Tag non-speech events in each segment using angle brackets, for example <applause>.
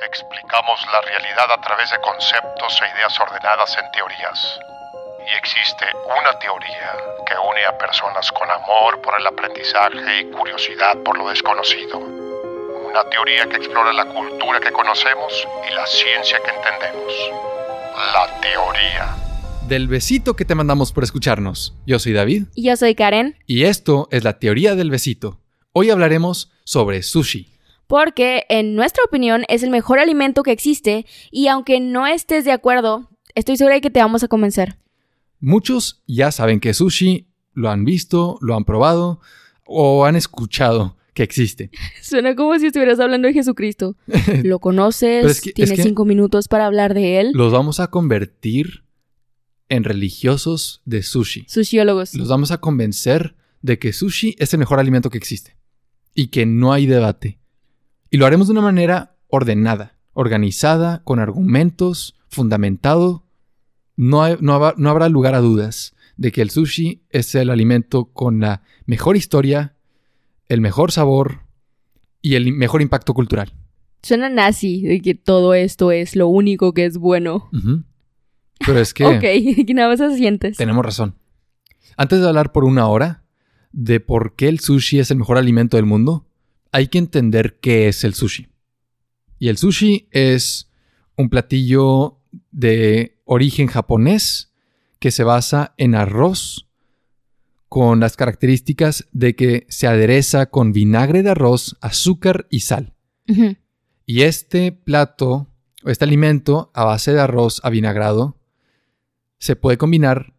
Explicamos la realidad a través de conceptos e ideas ordenadas en teorías. Y existe una teoría que une a personas con amor por el aprendizaje y curiosidad por lo desconocido. Una teoría que explora la cultura que conocemos y la ciencia que entendemos. La teoría. Del besito que te mandamos por escucharnos. Yo soy David. Y yo soy Karen. Y esto es la teoría del besito. Hoy hablaremos sobre sushi. Porque, en nuestra opinión, es el mejor alimento que existe y aunque no estés de acuerdo, estoy segura de que te vamos a convencer. Muchos ya saben que sushi, lo han visto, lo han probado o han escuchado que existe. <laughs> Suena como si estuvieras hablando de Jesucristo. <laughs> ¿Lo conoces? es que- ¿Tienes es que- cinco minutos para hablar de él? Los vamos a convertir en religiosos de sushi. Sushiólogos. Los vamos a convencer de que sushi es el mejor alimento que existe y que no hay debate. Y lo haremos de una manera ordenada, organizada, con argumentos, fundamentado. No, hay- no no habrá lugar a dudas de que el sushi es el alimento con la mejor historia, el mejor sabor y el mejor impacto cultural. Suena nazi de que todo esto es lo único que es bueno. Pero es que... <laughs> Ok, <laughs> que nada más asientes. Tenemos razón. Antes de hablar por una hora de por qué el sushi es el mejor alimento del mundo, hay que entender qué es el sushi. Y el sushi es un platillo de origen japonés que se basa en arroz con las características de que se adereza con vinagre de arroz, azúcar y sal. Y este plato, o este alimento a base de arroz avinagrado, se puede combinar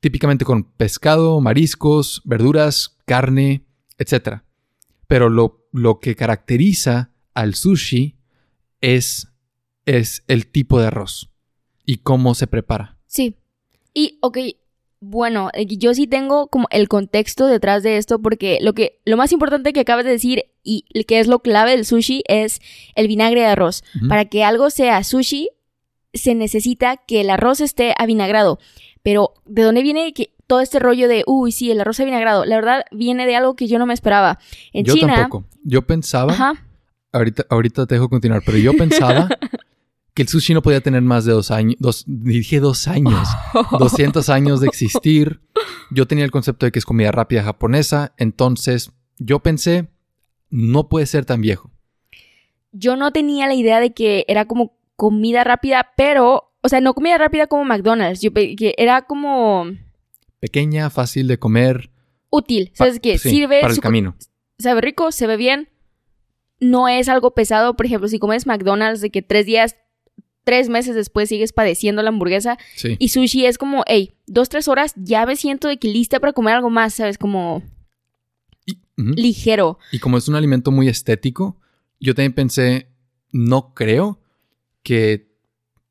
típicamente con pescado, mariscos, verduras, carne, etc. Pero lo, lo que caracteriza al sushi es, es el tipo de arroz y cómo se prepara. Sí. Y, ok, bueno, eh, yo sí tengo como el contexto detrás de esto porque lo que lo más importante que acabas de decir y que es lo clave del sushi es el vinagre de arroz. Para que algo sea sushi se necesita que el arroz esté avinagrado. Pero ¿de dónde viene que todo este rollo de, uy, sí, el arroz avinagrado? La verdad viene de algo que yo no me esperaba. En yo China, tampoco. Yo pensaba, ajá, ahorita, ahorita te dejo continuar, pero yo pensaba <laughs> que el sushi no podía tener más de dos años, dos, dije dos años, <laughs> 200 años de existir. Yo tenía el concepto de que es comida rápida japonesa, entonces yo pensé, no puede ser tan viejo. yo no tenía la idea de que era como comida rápida, pero, o sea, no comida rápida como McDonald's, yo que era como Pequeña, fácil de comer. útil, ¿sabes? Que sí, sirve, para el su- camino. sabe rico, se ve bien, no es algo pesado, por ejemplo, si comes McDonald's de que tres días, tres meses después sigues padeciendo la hamburguesa Sí. y sushi es como, hey, dos, tres horas, ya me siento de que lista para comer algo más, ¿sabes? Como Y, ligero. Y como es un alimento muy estético, yo también pensé, no creo que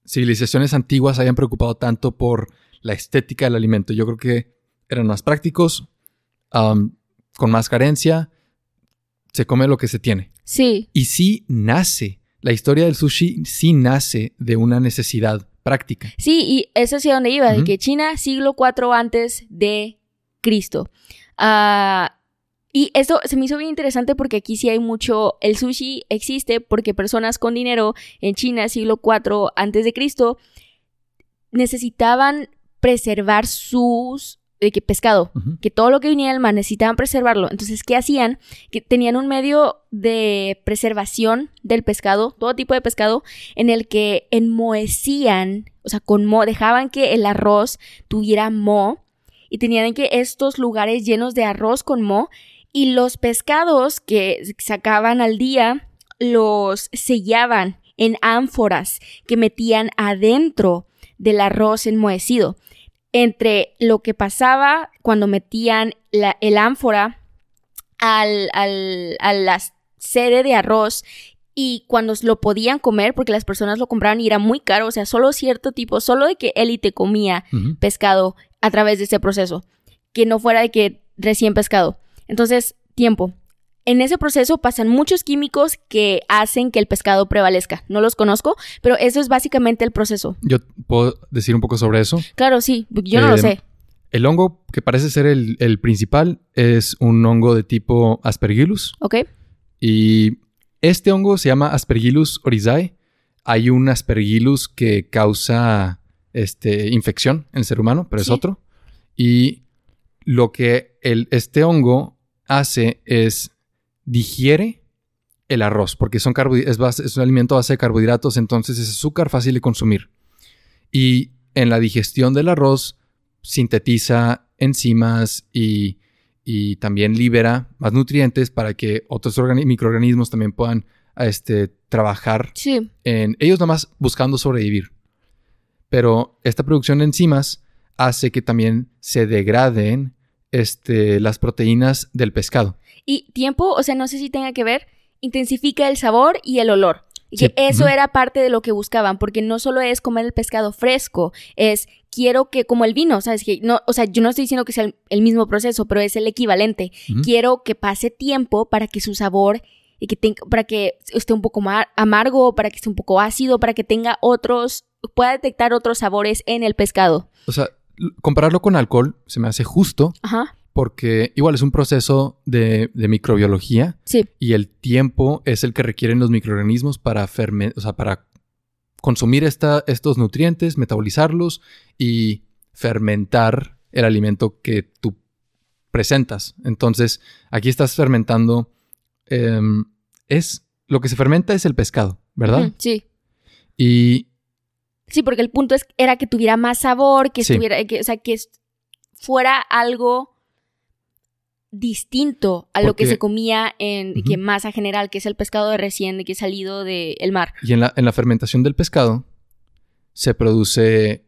civilizaciones antiguas hayan preocupado tanto por la estética del alimento. Yo creo que eran más prácticos, con más carencia, se come lo que se tiene. Sí, Y sí nace, la historia del sushi sí nace de una necesidad práctica. Sí, y eso hacia donde iba, de que China, siglo IV antes de Cristo. Ah, y esto se me hizo bien interesante porque aquí sí hay mucho, el sushi existe porque personas con dinero en China, siglo IV antes de Cristo, necesitaban preservar sus de que pescado, que todo lo que venía del mar necesitaban preservarlo. Entonces, ¿qué hacían? Que tenían un medio de preservación del pescado, todo tipo de pescado, en el que enmohecían, o sea, con moho, dejaban que el arroz tuviera moho y tenían que estos lugares llenos de arroz con moho y los pescados que sacaban al día los sellaban en ánforas que metían adentro del arroz enmohecido entre lo que pasaba cuando metían la- el ánfora al, al- a la sede de arroz y cuando lo podían comer, porque las personas lo compraban y era muy caro, o sea, solo cierto tipo, solo de que élite comía pescado a través de este proceso, que no fuera de que recién pescado. Entonces, tiempo. En ese proceso pasan muchos químicos que hacen que el pescado prevalezca. No los conozco, pero eso es básicamente el proceso. Yo puedo decir un poco sobre eso. Claro, sí, yo no lo Eh, sé. El hongo que parece ser el, el principal es un hongo de tipo Aspergillus. ¿Ok? Y este hongo se llama Aspergillus oryzae hay un aspergillus que causa este, infección en el ser humano, pero es Sí. otro. Y lo que el, este hongo hace es digiere el arroz, porque son es, base- es un alimento a base de carbohidratos, entonces es azúcar fácil de consumir. Y en la digestión del arroz sintetiza enzimas y, y también libera más nutrientes para que otros organi- microorganismos también puedan este, trabajar Sí. en ellos nomás buscando sobrevivir. Pero esta producción de enzimas hace que también se degraden este, las proteínas del pescado. Y tiempo, o sea, no sé si tenga que ver, intensifica el sabor y el olor. Y Sí, que eso era parte de lo que buscaban, porque no solo es comer el pescado fresco, es quiero que, como el vino, ¿sabes? Que no, o sea, yo no estoy diciendo que sea el, el mismo proceso, pero es el equivalente. Quiero que pase tiempo para que su sabor, y que tenga, para que esté un poco más amargo, para que esté un poco ácido, para que tenga otros, pueda detectar otros sabores en el pescado. O sea, compararlo con alcohol se me hace justo Ajá, porque igual es un proceso de, de microbiología sí, y el tiempo es el que requieren los microorganismos para fermen- o sea, para consumir esta- estos nutrientes, metabolizarlos y fermentar el alimento que tú presentas. Entonces, aquí estás fermentando. em, es lo que se fermenta es el pescado, ¿verdad? Sí. Y Sí, porque el punto es, era que tuviera más sabor, que Sí. estuviera, que, o sea, que fuera algo distinto a lo que se comía en que masa general, que es el pescado de recién, de que es salido del mar. Y en la, en la fermentación del pescado se produce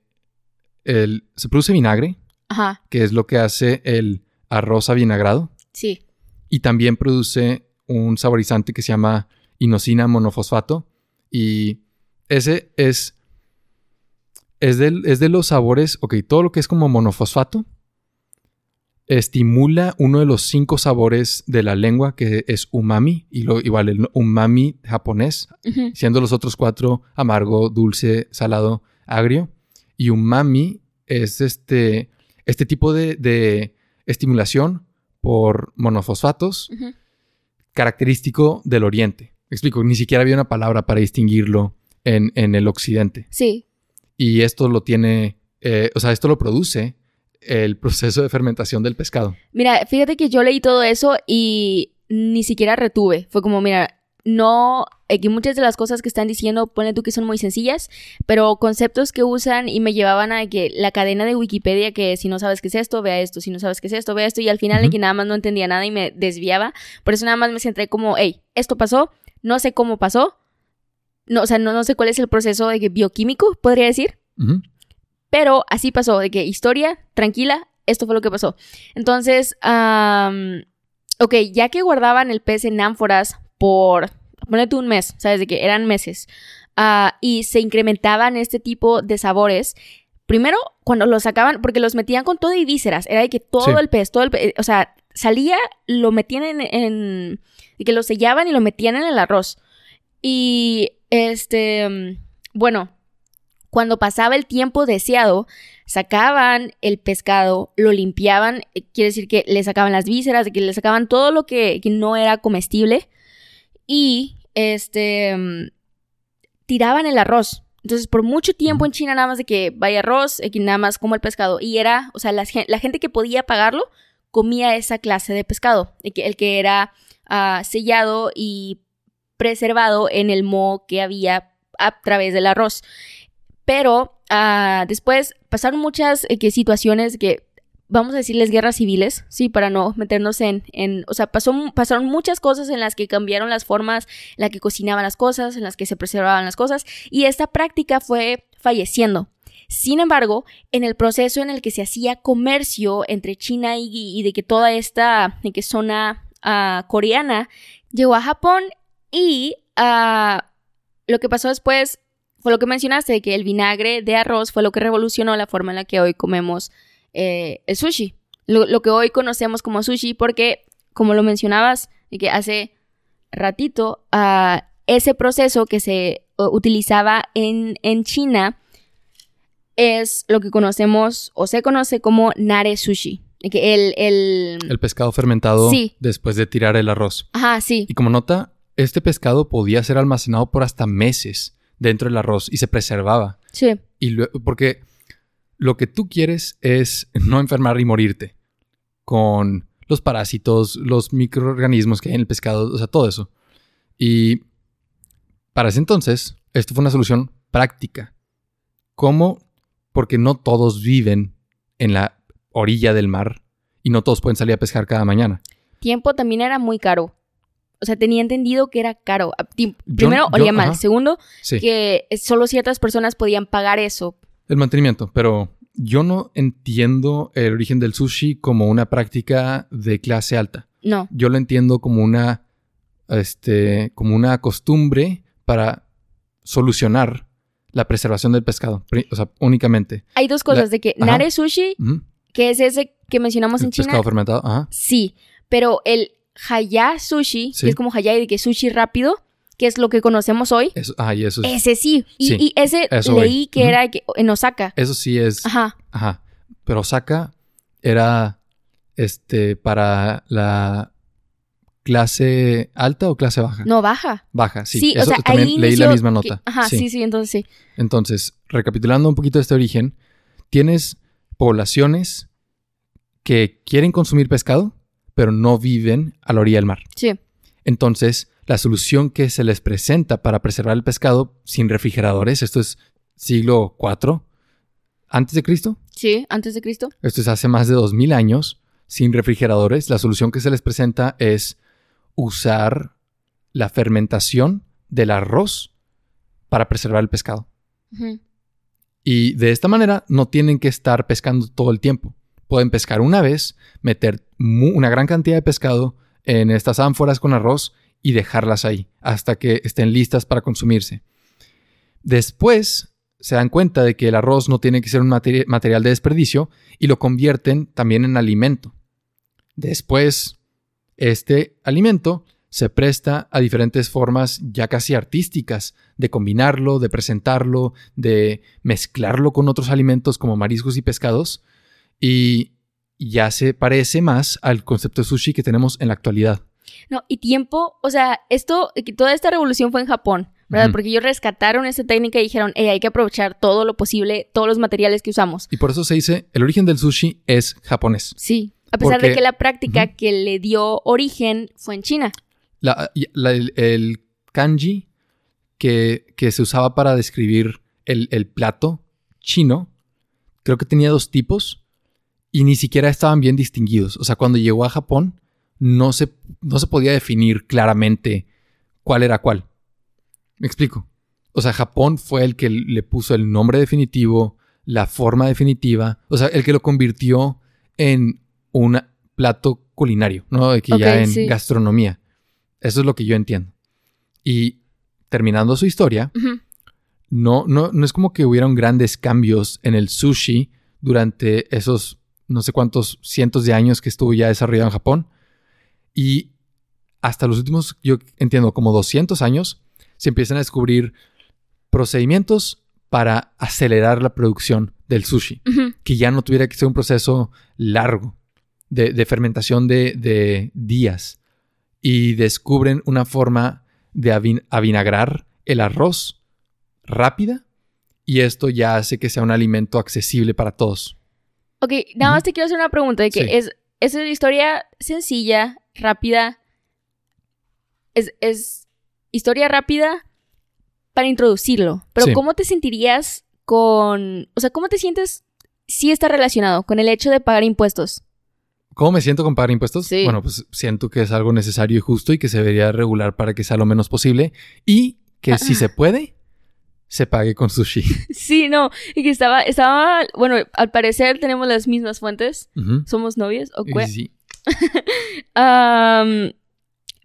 el, se produce vinagre, Ajá, que es lo que hace el arroz avinagrado, sí. y también produce un saborizante que se llama inosina monofosfato, y ese es es, del- es de los sabores, ok, todo lo que es como monofosfato estimula uno de los cinco sabores de la lengua que es umami, y lo, igual el umami japonés, siendo los otros cuatro amargo, dulce, salado, agrio. Y umami es este, este tipo de, de estimulación por monofosfatos característico del oriente. Me explico, ni siquiera había una palabra para distinguirlo en, en el occidente. Sí, Y esto lo tiene, eh, o sea, esto lo produce el proceso de fermentación del pescado. Mira, fíjate que yo leí todo eso y ni siquiera retuve. Fue como, mira, no, aquí muchas de las cosas que están diciendo, ponle tú que son muy sencillas, pero conceptos que usan y me llevaban a que la cadena de Wikipedia, que si no sabes qué es esto, vea esto, si no sabes qué es esto, vea esto, y al final de Ujú. que nada más no entendía nada y me desviaba. Por eso nada más me centré como, hey, esto pasó, no sé cómo pasó, no, o sea, no, no sé cuál es el proceso de que bioquímico, podría decir. Ujú. Pero así pasó, de que historia, tranquila, esto fue lo que pasó. Entonces, am, ok, ya que guardaban el pez en ánforas por, ponete un mes, ¿sabes? De que eran meses, ah, y se incrementaban este tipo de sabores. Primero, cuando los sacaban, porque los metían con todo y vísceras, era de que todo Sí. el pez, todo el pez, o sea, salía, lo metían en, en, de que lo sellaban y lo metían en el arroz. Y, este, mm, bueno, cuando pasaba el tiempo deseado, sacaban el pescado, lo limpiaban, eh, quiere decir que le sacaban las vísceras, que le sacaban todo lo que, que no era comestible y este mm, tiraban el arroz. Entonces, por mucho tiempo en China nada más de que vaya arroz, que nada más como el pescado. Y era, o sea, la, gen- la gente que podía pagarlo comía esa clase de pescado, de que, el que era ah, sellado y preservado en el moho que había a través del arroz. Pero ah, después pasaron muchas eh, situaciones que, vamos a decirles, guerras civiles, sí, para no meternos en, o sea, pasó, pasaron muchas cosas en las que cambiaron las formas en las que cocinaban las cosas, en las que se preservaban las cosas, y esta práctica fue falleciendo. Sin embargo, en el proceso en el que se hacía comercio entre China y, y de que toda esta de que zona ah, coreana llegó a Japón y ah, lo que pasó después fue lo que mencionaste, de que el vinagre de arroz fue lo que revolucionó la forma en la que hoy comemos eh, el sushi. Lo, lo que hoy conocemos como sushi, porque, como lo mencionabas, de que hace ratito, ah, ese proceso que se uh, utilizaba en, en China es lo que conocemos o se conoce como nare sushi. Que el, el... El pescado fermentado Sí. después de tirar el arroz. Ajá, sí. Y como nota, este pescado podía ser almacenado por hasta meses dentro del arroz y se preservaba. Sí. Y porque lo que tú quieres es no enfermar y morirte con los parásitos, los microorganismos que hay en el pescado, o sea, todo eso. Y para ese entonces, esto fue una solución práctica. ¿Cómo? Porque no todos viven en la orilla del mar y no todos pueden salir a pescar cada mañana. Tiempo también era muy caro. O sea, tenía entendido que era caro. Ah, Yo- Primero, yo- olía mal. ajá. Segundo, Sí. que solo ciertas personas podían pagar eso. El mantenimiento, pero yo no entiendo el origen del sushi como una práctica de clase alta. No. Yo lo entiendo como una, este, como una costumbre para solucionar la preservación del pescado, o sea, únicamente. Hay dos cosas. La- de que ajá. Nare Sushi, que es ese que mencionamos El en China, pescado fermentado, ajá. sí. Pero el Haya Sushi, Sí. que es como Hayai, de que sushi rápido, que es lo que conocemos hoy, Eso, ah, y eso, es- ese sí. Y, Sí, y ese leí que era que- en Osaka. eso sí es, Ajá. ajá. Pero Osaka era, este, para la clase alta o clase baja. No, baja. Baja, sí. Sí, o Eso sea, también ahí leí la misma que- nota. ajá, sí. sí, entonces sí. Entonces, recapitulando un poquito este origen, tienes poblaciones que quieren consumir pescado, pero no viven a la orilla del mar. Sí. Entonces, la solución que se les presenta para preservar el pescado sin refrigeradores, esto es siglo IV antes de Cristo, Sí, antes de Cristo. esto es hace más de 2000 años, sin refrigeradores, la solución que se les presenta es usar la fermentación del arroz para preservar el pescado. Y de esta manera no tienen que estar pescando todo el tiempo. Pueden pescar una vez, meter una gran cantidad de pescado en estas ánforas con arroz y dejarlas ahí hasta que estén listas para consumirse. Después se dan cuenta de que el arroz no tiene que ser un materi- material de desperdicio y lo convierten también en alimento. Después, este alimento se presta a diferentes formas ya casi artísticas de combinarlo, de presentarlo, de mezclarlo con otros alimentos como mariscos y pescados y ya se parece más al concepto de sushi que tenemos en la actualidad. No, y tiempo, o sea, esto, toda esta revolución fue en Japón, ¿verdad? Porque ellos rescataron esta técnica y dijeron, "Ey, hay que aprovechar todo lo posible, todos los materiales que usamos. Y por eso se dice, el origen del sushi es japonés. Sí. A pesar Porque- de que la práctica que le dio origen fue en China. La- y- la- el, el kanji que, que se usaba para describir el, el plato chino, creo que tenía dos tipos y ni siquiera estaban bien distinguidos. O sea, cuando llegó a Japón, no se, no se podía definir claramente cuál era cuál. Me explico. O sea, Japón fue el que le puso el nombre definitivo, la forma definitiva, o sea, el que lo convirtió en un plato culinario, ¿no? De que ya en sí. gastronomía. Eso es lo que yo entiendo. Y terminando su historia, no, no, no es como que hubieran grandes cambios en el sushi durante esos no sé cuántos cientos de años que estuvo ya desarrollado en Japón. Y hasta los últimos, yo entiendo, como 200 años, se empiezan a descubrir procedimientos para acelerar la producción del sushi. Que ya no tuviera que ser un proceso largo de, de fermentación de, de días. Y descubren una forma de avin- avinagrar el arroz rápida. Y esto ya hace que sea un alimento accesible para todos. Ok, nada más te quiero hacer una pregunta de que Sí. es, es una historia sencilla, rápida. Es, es historia rápida para introducirlo. Pero Sí. ¿cómo te sentirías con... O sea, ¿cómo te sientes si está relacionado con el hecho de pagar impuestos? ¿Cómo me siento con pagar impuestos? Sí. Bueno, pues siento que es algo necesario y justo y que se debería regular para que sea lo menos posible. Y que si se puede, se pague con sushi. <laughs> Sí, no. Y que estaba... estaba bueno, al parecer tenemos las mismas fuentes. ¿Somos novios? ¿O qué? sí. <laughs>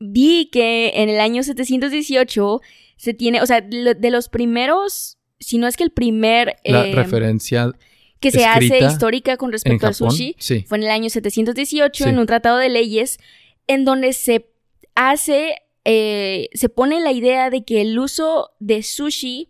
Vi que en el año 718 se tiene, o sea, de los primeros, si no es que el primer La eh, referencia que se hace histórica con respecto al sushi Sí. fue en el año 718 Sí. en un tratado de leyes en donde se hace, eh, se pone la idea de que el uso de sushi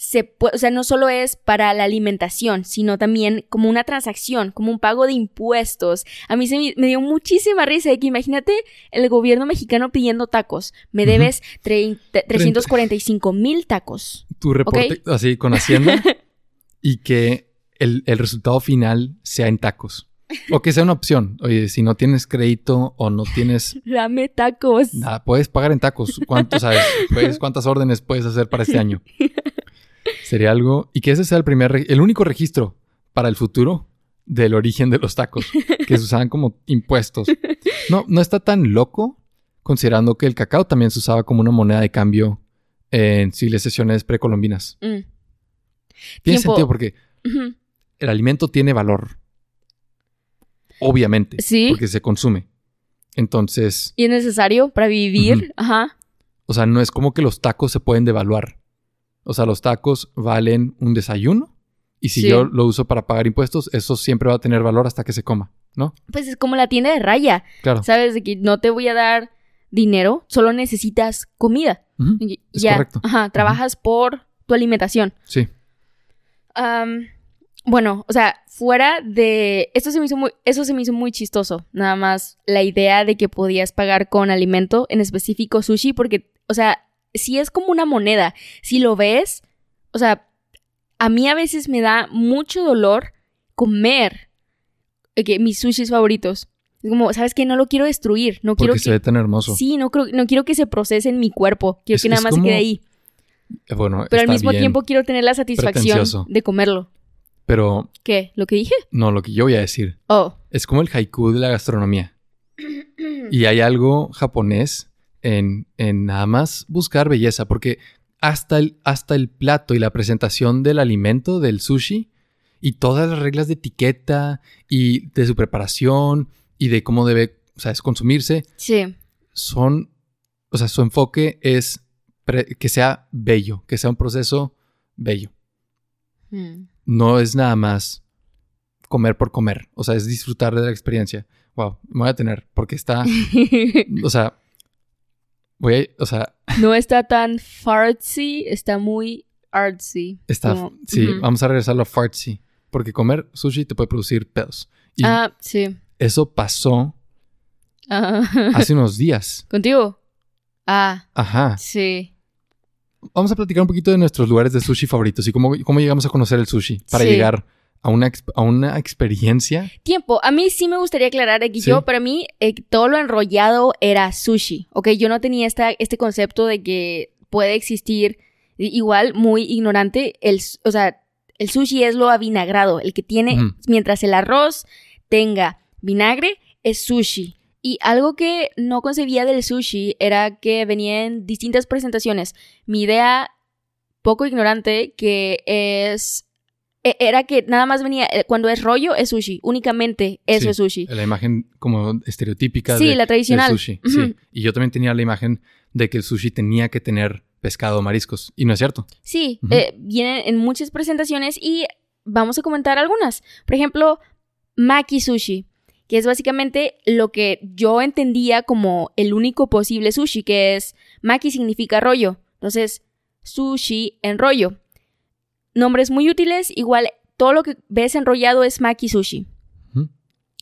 se puede, o sea, no solo es para la alimentación, sino también como una transacción, como un pago de impuestos. A mí se me, me dio muchísima risa de que imagínate el gobierno mexicano pidiendo tacos. Me debes trein- 345 mil tacos. Tu reporte así con Hacienda <laughs> y que el, el resultado final sea en tacos. O que sea una opción. Oye, si no tienes crédito o no tienes <laughs> Dame tacos. nada, puedes pagar en tacos. ¿Cuántos sabes? <laughs> Puedes- ¿Cuántas órdenes puedes hacer para este año? Sería algo. Y que ese sea el primer, el único registro para el futuro del origen de los tacos, que se usaban como impuestos. No, no está tan loco, considerando que el cacao también se usaba como una moneda de cambio en civilizaciones precolombinas. Mm. Tiene Tiempo. sentido porque el alimento tiene valor. Obviamente. Sí. Porque se consume. Entonces, Y es necesario para vivir. Ajá. o sea, no es como que los tacos se pueden devaluar. O sea, los tacos valen un desayuno. Y si Sí. yo lo uso para pagar impuestos, eso siempre va a tener valor hasta que se coma, ¿no? Pues es como la tienda de raya. Claro. ¿Sabes? De que no te voy a dar dinero, solo necesitas comida. Es ya. correcto. Ajá. Trabajas por tu alimentación. Sí. Bueno, o sea, fuera de. Esto se me hizo muy. Eso se me hizo muy chistoso. Nada más la idea de que podías pagar con alimento, en específico sushi, porque, o sea, si es como una moneda, si lo ves, o sea, a mí a veces me da mucho dolor comer eh, que mis sushis favoritos. Es como, ¿sabes qué? No lo quiero destruir. No quiero Porque que. se ve tan hermoso. Sí, no, creo, no quiero que se procese en mi cuerpo. Quiero Es- que nada más se quede como- ahí. Eh, Bueno, Pero al mismo tiempo quiero tener la satisfacción de comerlo. Pero ¿Qué? ¿Lo que dije? no, lo que yo voy a decir Oh. es como el haiku de la gastronomía. Y hay algo japonés en, en nada más buscar belleza, porque hasta el, hasta el plato y la presentación del alimento, del sushi, y todas las reglas de etiqueta y de su preparación y de cómo debe, o sea, es consumirse, Sí. son, o sea, su enfoque es que sea bello, que sea un proceso bello. Mm. No es nada más comer por comer, o sea, es disfrutar de la experiencia. Wow, me voy a tener, porque está, <laughs> o sea, voy a, o sea, <laughs> no está tan fartsy, está muy artsy. está, Como- sí, vamos a regresarlo a fartsy, porque comer sushi te puede producir pedos. Y Ah, sí. eso pasó Ah. hace unos <laughs> días. ¿Contigo? Ah, Ajá. sí. Vamos a platicar un poquito de nuestros lugares de sushi favoritos y cómo, cómo llegamos a conocer el sushi para Sí. llegar a una, a una experiencia. Tiempo. A mí sí me gustaría aclarar Sí. yo, para mí, eh, todo lo enrollado era sushi. Ok, yo no tenía esta, este concepto de que puede existir, igual, muy ignorante, el, o sea, el sushi es lo avinagrado, el que tiene, mientras el arroz tenga vinagre, es sushi. Y algo que no concebía del sushi era que venía en distintas presentaciones. Mi idea, poco ignorante, que es... e- Era que nada más venía, eh, cuando es rollo, es sushi. Únicamente eso Sí, es sushi. La imagen como estereotípica Sí, de, la tradicional. del sushi. Sí. Y yo también tenía la imagen de que el sushi tenía que tener pescado o mariscos. Y no es cierto. Sí, Ujú. eh, vienen en muchas presentaciones y vamos a comentar algunas. Por ejemplo, Maki Sushi, que es básicamente lo que yo entendía como el único posible sushi, que es Maki significa rollo. Entonces, sushi en rollo. Nombres muy útiles, igual todo lo que ves enrollado es Maki Sushi.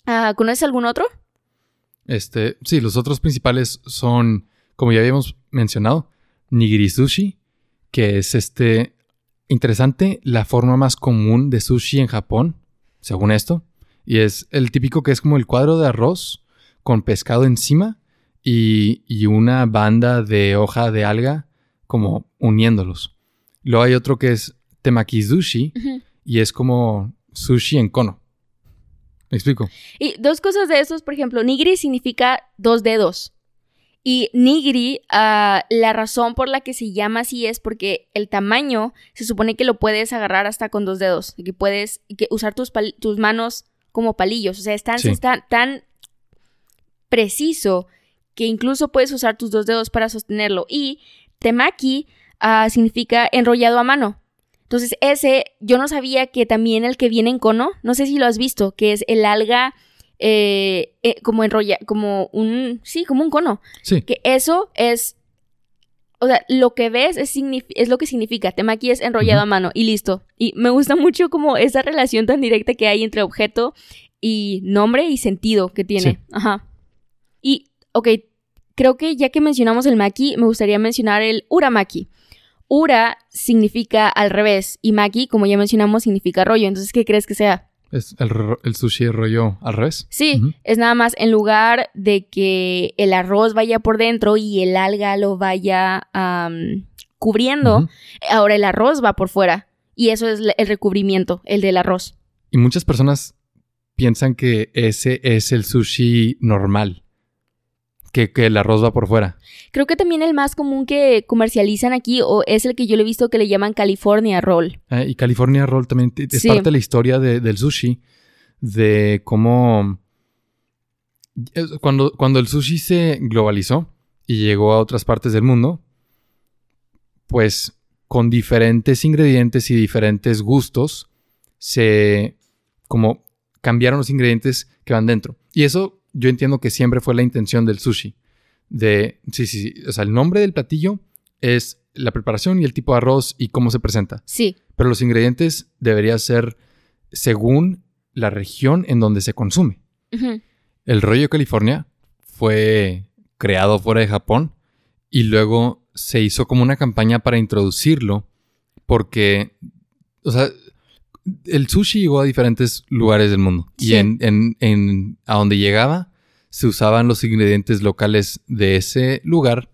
Ah, ¿Conoces algún otro? Este, sí, los otros principales son, como ya habíamos mencionado, nigiri sushi, que es este interesante, la forma más común de sushi en Japón, según esto, y es el típico que es como el cuadro de arroz con pescado encima y, y una banda de hoja de alga como uniéndolos. Luego hay otro que es temaki sushi Ujú. y es como sushi en cono. ¿Me explico? Y dos cosas de estos, por ejemplo, nigiri significa dos dedos. Y nigiri, ah, la razón por la que se llama así es porque el tamaño se supone que lo puedes agarrar hasta con dos dedos. Que puedes que usar tus, tus manos como palillos. O sea, es tan, Sí. es tan, tan preciso que incluso puedes usar tus dos dedos para sostenerlo. Y temaki ah, significa enrollado a mano. Entonces, ese, yo no sabía que también el que viene en cono, no sé si lo has visto, que es el alga eh, eh, como enrolla, como un, sí, como un cono. Sí. Que eso es o sea, lo que ves es, lo que significa. Temaki es enrollado a mano y listo. Y me gusta mucho como esa relación tan directa que hay entre objeto y nombre y sentido que tiene. Sí. Ajá. Y, ok, creo que ya que mencionamos el maki, me gustaría mencionar el uramaki. Ura significa al revés y maki, como ya mencionamos, significa rollo. Entonces, ¿qué crees que sea? Es el, el sushi rollo al revés. Sí, es nada más en lugar de que el arroz vaya por dentro y el alga lo vaya cubriendo, ahora el arroz va por fuera. Y eso es el recubrimiento, el del arroz. Y muchas personas piensan que ese es el sushi normal. Que, que el arroz va por fuera. Creo que también el más común que comercializan aquí o es el que yo le he visto que le llaman California Roll. Eh, y California Roll también es Sí. parte de la historia de- del sushi. De cómo. es- Cuando, cuando el sushi se globalizó y llegó a otras partes del mundo, pues con diferentes ingredientes y diferentes gustos, se. como cambiaron los ingredientes que van dentro. Y eso yo entiendo que siempre fue la intención del sushi. De. Sí, sí, sí. O sea, el nombre del platillo es la preparación y el tipo de arroz y cómo se presenta. Sí, Pero los ingredientes deberían ser según la región en donde se consume. El rollo California fue creado fuera de Japón y luego se hizo como una campaña para introducirlo porque, o sea, el sushi llegó a diferentes lugares del mundo Sí. y en, en- en- a donde llegaba se usaban los ingredientes locales de ese lugar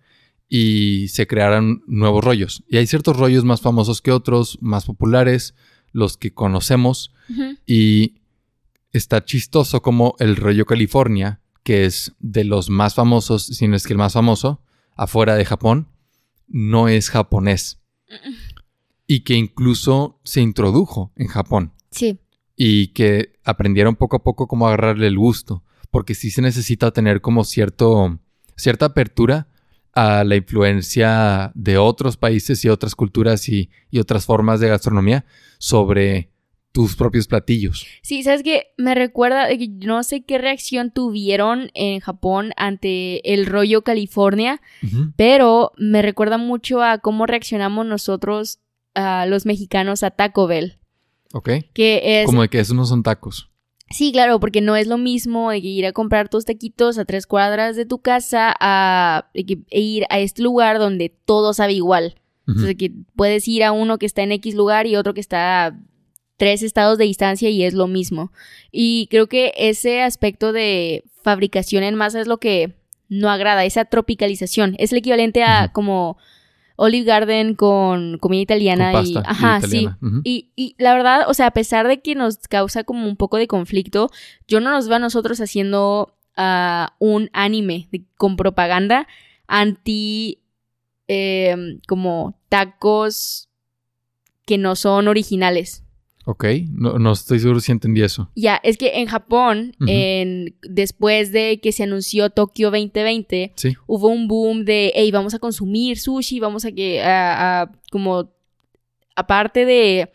y se crearon nuevos rollos. Y hay ciertos rollos más famosos que otros, más populares, los que conocemos. Y está chistoso como el rollo California, que es de los más famosos, si no es que el más famoso, afuera de Japón, no es japonés. Y que incluso se introdujo en Japón. sí, Y que aprendieron poco a poco cómo agarrarle el gusto. Porque sí se necesita tener como cierto, cierta apertura a la influencia de otros países y otras culturas y, y otras formas de gastronomía sobre tus propios platillos. Sí, ¿sabes qué? Me recuerda, que no sé qué reacción tuvieron en Japón ante el rollo California, pero me recuerda mucho a cómo reaccionamos nosotros, a los mexicanos, a Taco Bell. ¿Ok? Que es... Como de que esos no son tacos. Sí, claro, porque no es lo mismo de que ir a comprar tus taquitos a tres cuadras de tu casa a que- e ir a este lugar donde todo sabe igual. Ujú. Entonces, que puedes ir a uno que está en X lugar y otro que está a tres estados de distancia y es lo mismo. Y creo que ese aspecto de fabricación en masa es lo que no agrada, esa tropicalización. Es el equivalente a como Olive Garden con comida italiana Con y ajá, sí. Y, y la verdad, o sea, a pesar de que nos causa como un poco de conflicto, yo no nos veo a nosotros haciendo ah, un anime de- con propaganda anti em, como tacos que no son originales. Ok, no, no estoy seguro si entendí eso. Ya, es que en Japón, en, después de que se anunció Tokio 2020, Sí. hubo un boom de, hey, vamos a consumir sushi, vamos a que, a, a- como, aparte de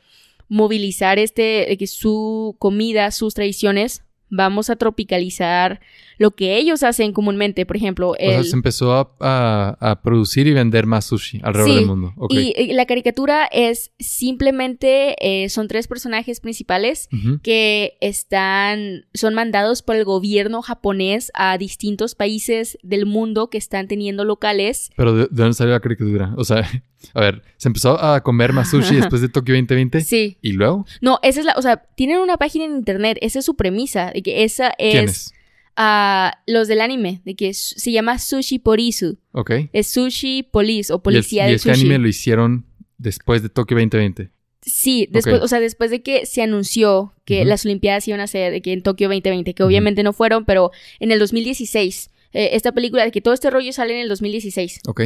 movilizar este, de que su comida, sus tradiciones, vamos a tropicalizar lo que ellos hacen comúnmente, por ejemplo, O sea, el... se empezó a, a- a producir y vender más sushi alrededor Sí, del mundo. Y la caricatura es simplemente, eh, son tres personajes principales que están, son mandados por el gobierno japonés a distintos países del mundo que están teniendo locales. Pero ¿de, de dónde salió la caricatura? O sea, <laughs> a ver, se empezó a comer más sushi <laughs> después de Tokio 2020. Sí. ¿Y luego? No, esa es la, o sea, tienen una página en internet, esa es su premisa, de que esa ¿Quién es es? a los del anime, de que se llama Sushi Porisu, Ok. es Sushi Police o Y, el- Policía y del este Sushi. anime lo hicieron después de Tokio 2020. Sí, después, o sea, después de que se anunció que las Olimpiadas iban a ser de que en Tokio 2020, que obviamente no fueron, pero en el 2016, eh, esta película, de que todo este rollo sale en el 2016. Ok.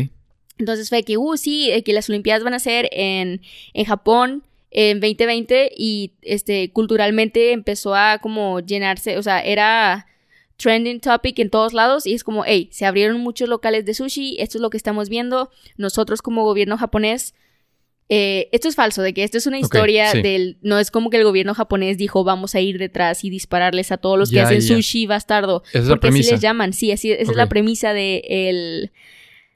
Entonces fue que, uh, sí, eh, que las Olimpiadas van a ser en, en Japón en 2020 y este, culturalmente empezó a como llenarse, o sea, era trending topic en todos lados y es como, hey, se abrieron muchos locales de sushi, esto es lo que estamos viendo, nosotros como gobierno japonés, eh, esto es falso, de que esto es una historia sí. del, no es como que el gobierno japonés dijo, vamos a ir detrás y dispararles a todos los que hacen ya. sushi bastardo, Esa es la porque así premisa. les llaman, sí, así, esa es la premisa de el,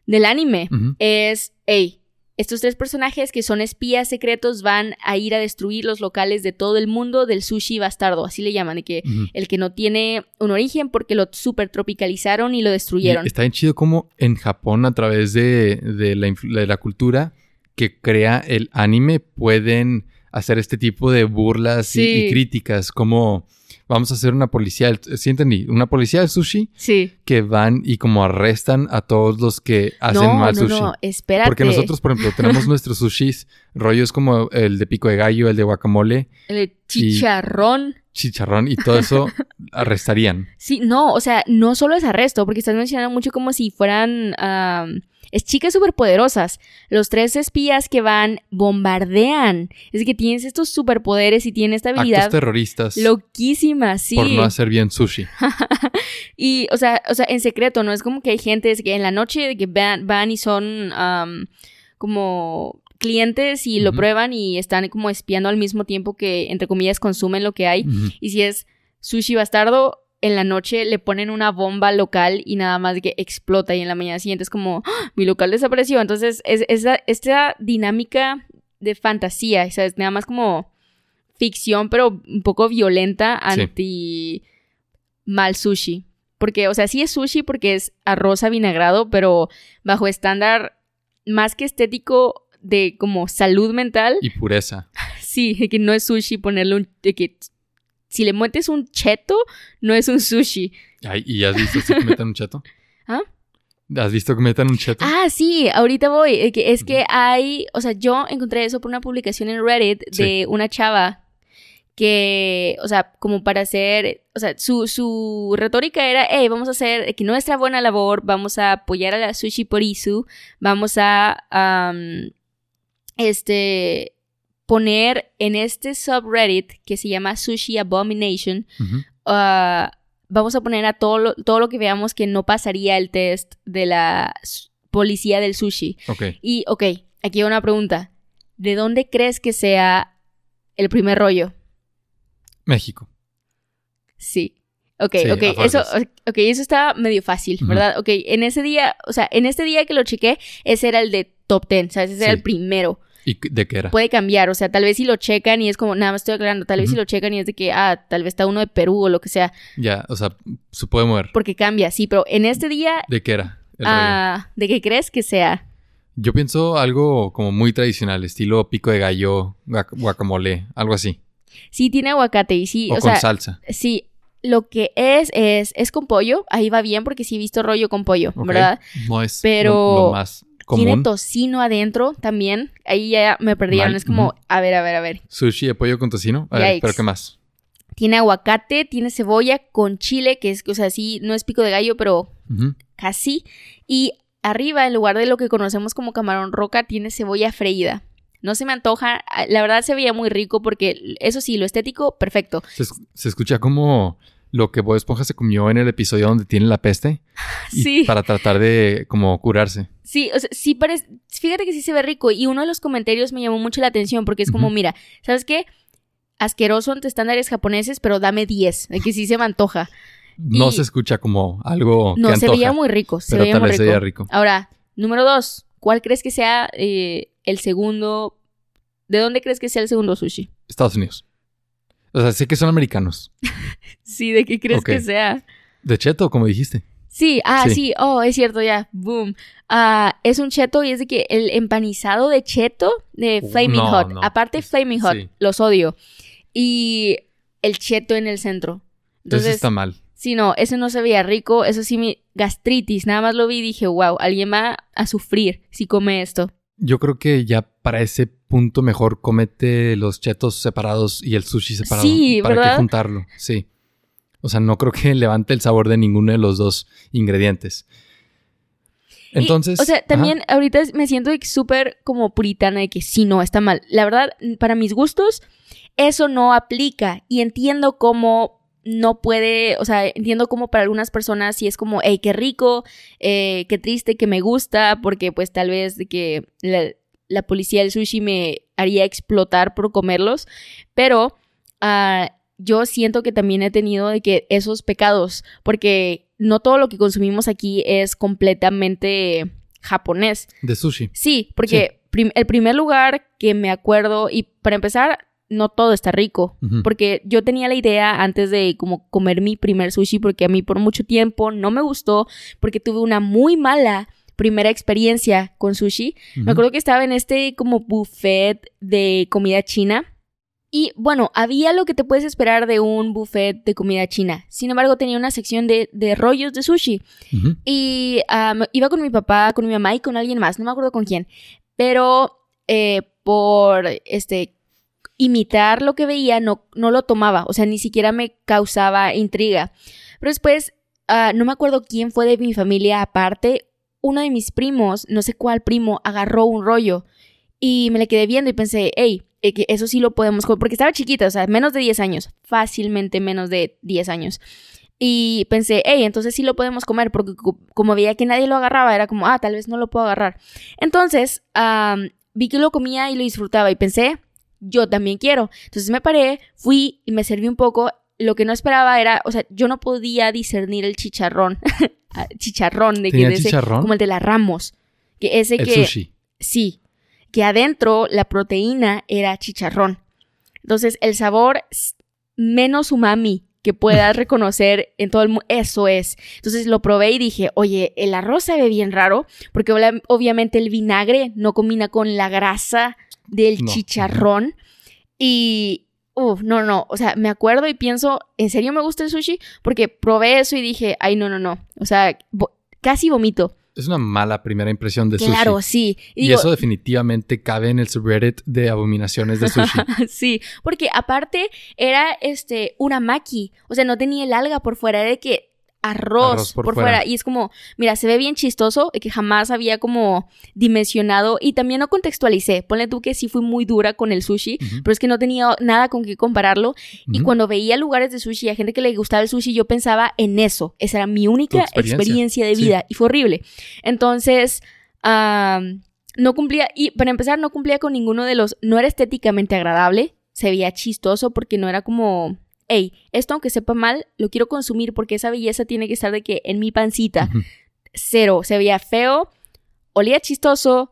del anime es, hey, estos tres personajes que son espías secretos van a ir a destruir los locales de todo el mundo del sushi bastardo, así le llaman, de que el que no tiene un origen porque lo super tropicalizaron y lo Y destruyeron. está bien chido como en Japón, a través de, de la, influ- de la cultura que crea el anime, pueden hacer este tipo de burlas y- y, críticas, como vamos a hacer una policía, del- sí entendí, una policía del sushi Sí. que van y como arrestan a todos los que hacen no, mal no, sushi. no, espérate. Porque nosotros, por ejemplo, tenemos <laughs> nuestros sushis, rollos como el de pico de gallo, el de guacamole, El chicharrón. chicharrón y todo eso <laughs> arrestarían. Sí, no, o sea, no solo es arresto, porque estás mencionando mucho como si fueran es chicas superpoderosas. Los tres espías que van bombardean. Es que tienes estos superpoderes y tienen esta habilidad Actos terroristas loquísima, sí. por no hacer bien sushi. <laughs> Y, o sea, o sea, en secreto, no es como que hay gente es que en la noche que van, van y son como clientes y lo prueban y están como espiando al mismo tiempo que, entre comillas, consumen lo que hay. Y si es sushi bastardo, en la noche le ponen una bomba local y nada más que explota y en la mañana siguiente es como, ¡Ah! mi local desapareció. Entonces, es, esa, esta dinámica de fantasía, ¿sabes? Nada más como ficción, pero un poco violenta Sí. anti mal sushi. Porque, o sea, sí es sushi porque es arroz avinagrado, pero bajo estándar más que estético de como salud mental, Y pureza. <laughs> Sí, que no es sushi ponerle un... Que si le metes un cheto, no es un sushi. Ay, ¿Y has visto si que metan un cheto? <laughs> ¿Ah? ¿Has visto que metan un cheto? Ah, sí, ahorita voy. que Es que hay... O sea, yo encontré eso por una publicación en Reddit de una chava que, o sea, como para hacer, o sea, su, su retórica era, hey, vamos a hacer que nuestra buena labor, vamos a apoyar a la sushi porisu, vamos a, este, poner en este subreddit que se llama Sushi Abomination, ah, vamos a poner a todo lo, todo lo que veamos que no pasaría el test de la policía del sushi. Ok. Y, ok, aquí hay una pregunta. ¿De dónde crees que sea el primer rollo? México. Sí. Ok, Sí, ok, eso, fuerzas. ok, eso está medio fácil. ¿verdad? Ok, en ese día, o sea, en este día que lo chequé, ese era el de top 10, ¿sabes? Ese era el primero. ¿Y de qué era? Puede cambiar, o sea, tal vez si lo checan y es como, nada más estoy aclarando, tal vez si lo checan y es de que, ah, tal vez está uno de Perú o lo que sea, Ya, o sea, se puede mover. porque cambia, sí, pero en este día, ¿De qué era? ah, ¿de qué crees que sea? Yo pienso algo como muy tradicional, estilo pico de gallo, guac- guacamole, algo así. Sí, tiene aguacate y sí, o o, con sea, salsa. sí, lo que es, es, es con pollo, ahí va bien porque sí he visto rollo con pollo. ¿verdad? No es Pero lo, lo más Tiene tocino adentro también. Ahí ya me perdieron. Mal, Es como, a ver, a ver, a ver. Sushi de pollo con tocino. A ver, pero ¿qué más? Tiene aguacate, tiene cebolla con chile, que es, o sea, sí, no es pico de gallo, pero casi. Y arriba, en lugar de lo que conocemos como camarón roca, tiene cebolla freída. No se me antoja. Ah, La verdad se veía muy rico porque, eso sí, lo estético, perfecto. Se, se escucha como lo que Bob Esponja se comió en el episodio donde tiene la peste. <laughs> y Sí. Para tratar de como curarse. Sí, o sea, sí parece. Fíjate que sí se ve rico. Y uno de los comentarios me llamó mucho la atención porque es como, mira, ¿sabes qué? Asqueroso ante estándares japoneses, pero dame 10. De que sí se me antoja. No Y- se escucha como algo No, que se veía muy rico. Se pero veía tal muy vez rico. sería rico. Ahora, número dos. ¿Cuál crees que sea eh, el segundo? ¿De dónde crees que sea el segundo sushi? Estados Unidos. O sea, sé que son americanos. <laughs> Sí, ¿de qué crees que sea? De cheto, como dijiste. Sí, ah, Sí. sí, oh, es cierto, ya, boom. Ah, es un cheto y es de que el empanizado de cheto de Uh, Flaming no, Hot, no. aparte Flaming Hot, Sí. los odio. Y el cheto en el centro. Entonces Entonces, está mal. sí, no, ese no se veía rico, eso sí, mi gastritis, nada más lo vi y dije, wow, alguien va a sufrir si come esto. Yo creo que ya para ese punto mejor comete los chetos separados y el sushi separado. Sí, ¿Para ¿verdad? qué juntarlo? Sí. O sea, no creo que <laughs> levante el sabor de ninguno de los dos ingredientes. Y, Entonces. o sea, ajá, también ahorita me siento súper como puritana de que sí, no, está mal. La verdad, para mis gustos, eso no aplica. Y entiendo cómo no puede, o sea, entiendo cómo para algunas personas sí es como, hey, qué rico, eh, qué triste, que me gusta, porque pues tal vez de que la, la policía del sushi me haría explotar por comerlos. Pero ah, yo siento que también he tenido de que esos pecados, porque no todo lo que consumimos aquí es completamente japonés. De sushi. Sí, porque prim- el primer lugar que me acuerdo, y para empezar, no todo está rico. Ujú. Porque yo tenía la idea antes de como comer mi primer sushi, porque a mí por mucho tiempo no me gustó, porque tuve una muy mala primera experiencia con sushi. Me acuerdo que estaba en este como buffet de comida china. Y bueno, había lo que te puedes esperar de un buffet de comida china. Sin embargo, tenía una sección de, de rollos de sushi. Ujú. Y am, iba con mi papá, con mi mamá y con alguien más, no me acuerdo con quién. Pero eh, por este imitar lo que veía, no, no lo tomaba. O sea, ni siquiera me causaba intriga. Pero después, ah, no me acuerdo quién fue de mi familia aparte. Uno de mis primos, no sé cuál primo, agarró un rollo. Y me le quedé viendo y pensé, hey, eh, eso sí lo podemos comer. Porque estaba chiquita, o sea, menos de 10 años. Fácilmente menos de 10 años. Y pensé, hey, entonces sí lo podemos comer, porque co- como veía que nadie lo agarraba, era como, ah, tal vez no lo puedo agarrar. Entonces, am, vi que lo comía y lo disfrutaba y pensé, yo también quiero. Entonces me paré, fui y me serví un poco. Lo que no esperaba era, o sea, yo no podía discernir el chicharrón. <laughs> Ah, chicharrón de que ¿Tenía de ese- chicharrón? como el de la Ramos. Que ese El que sushi. Sí, que adentro la proteína era chicharrón. Entonces, el sabor menos umami que puedas <laughs> reconocer en todo el mundo, eso es. Entonces lo probé y dije, oye, el arroz se ve bien raro, porque obviamente el vinagre no combina con la grasa del No. chicharrón. Y, uff, no, no, o sea, me acuerdo y pienso, ¿en serio me gusta el sushi? Porque probé eso y dije, ay, no, no, no. O sea, vo- casi vomito. Es una mala primera impresión de Claro, sushi. sí. Y, digo, eso definitivamente cabe en el subreddit de abominaciones de sushi. <laughs> sí, porque aparte era este una maki, o sea, no tenía el alga por fuera, era de que arroz, Arroz por, por fuera. fuera. y es como, mira, se ve bien chistoso, que jamás había como dimensionado y también no contextualicé. Ponle tú que sí fui muy dura con el sushi, pero es que no tenía nada con qué compararlo y cuando veía lugares de sushi a gente que le gustaba el sushi, yo pensaba en eso. Esa era mi única experiencia. experiencia de Sí. vida y fue horrible. Entonces, no cumplía, y para empezar, no cumplía con ninguno de los, no era estéticamente agradable, se veía chistoso porque no era como, hey, esto aunque sepa mal, lo quiero consumir porque esa belleza tiene que estar de que en mi pancita. Cero, se veía feo, olía chistoso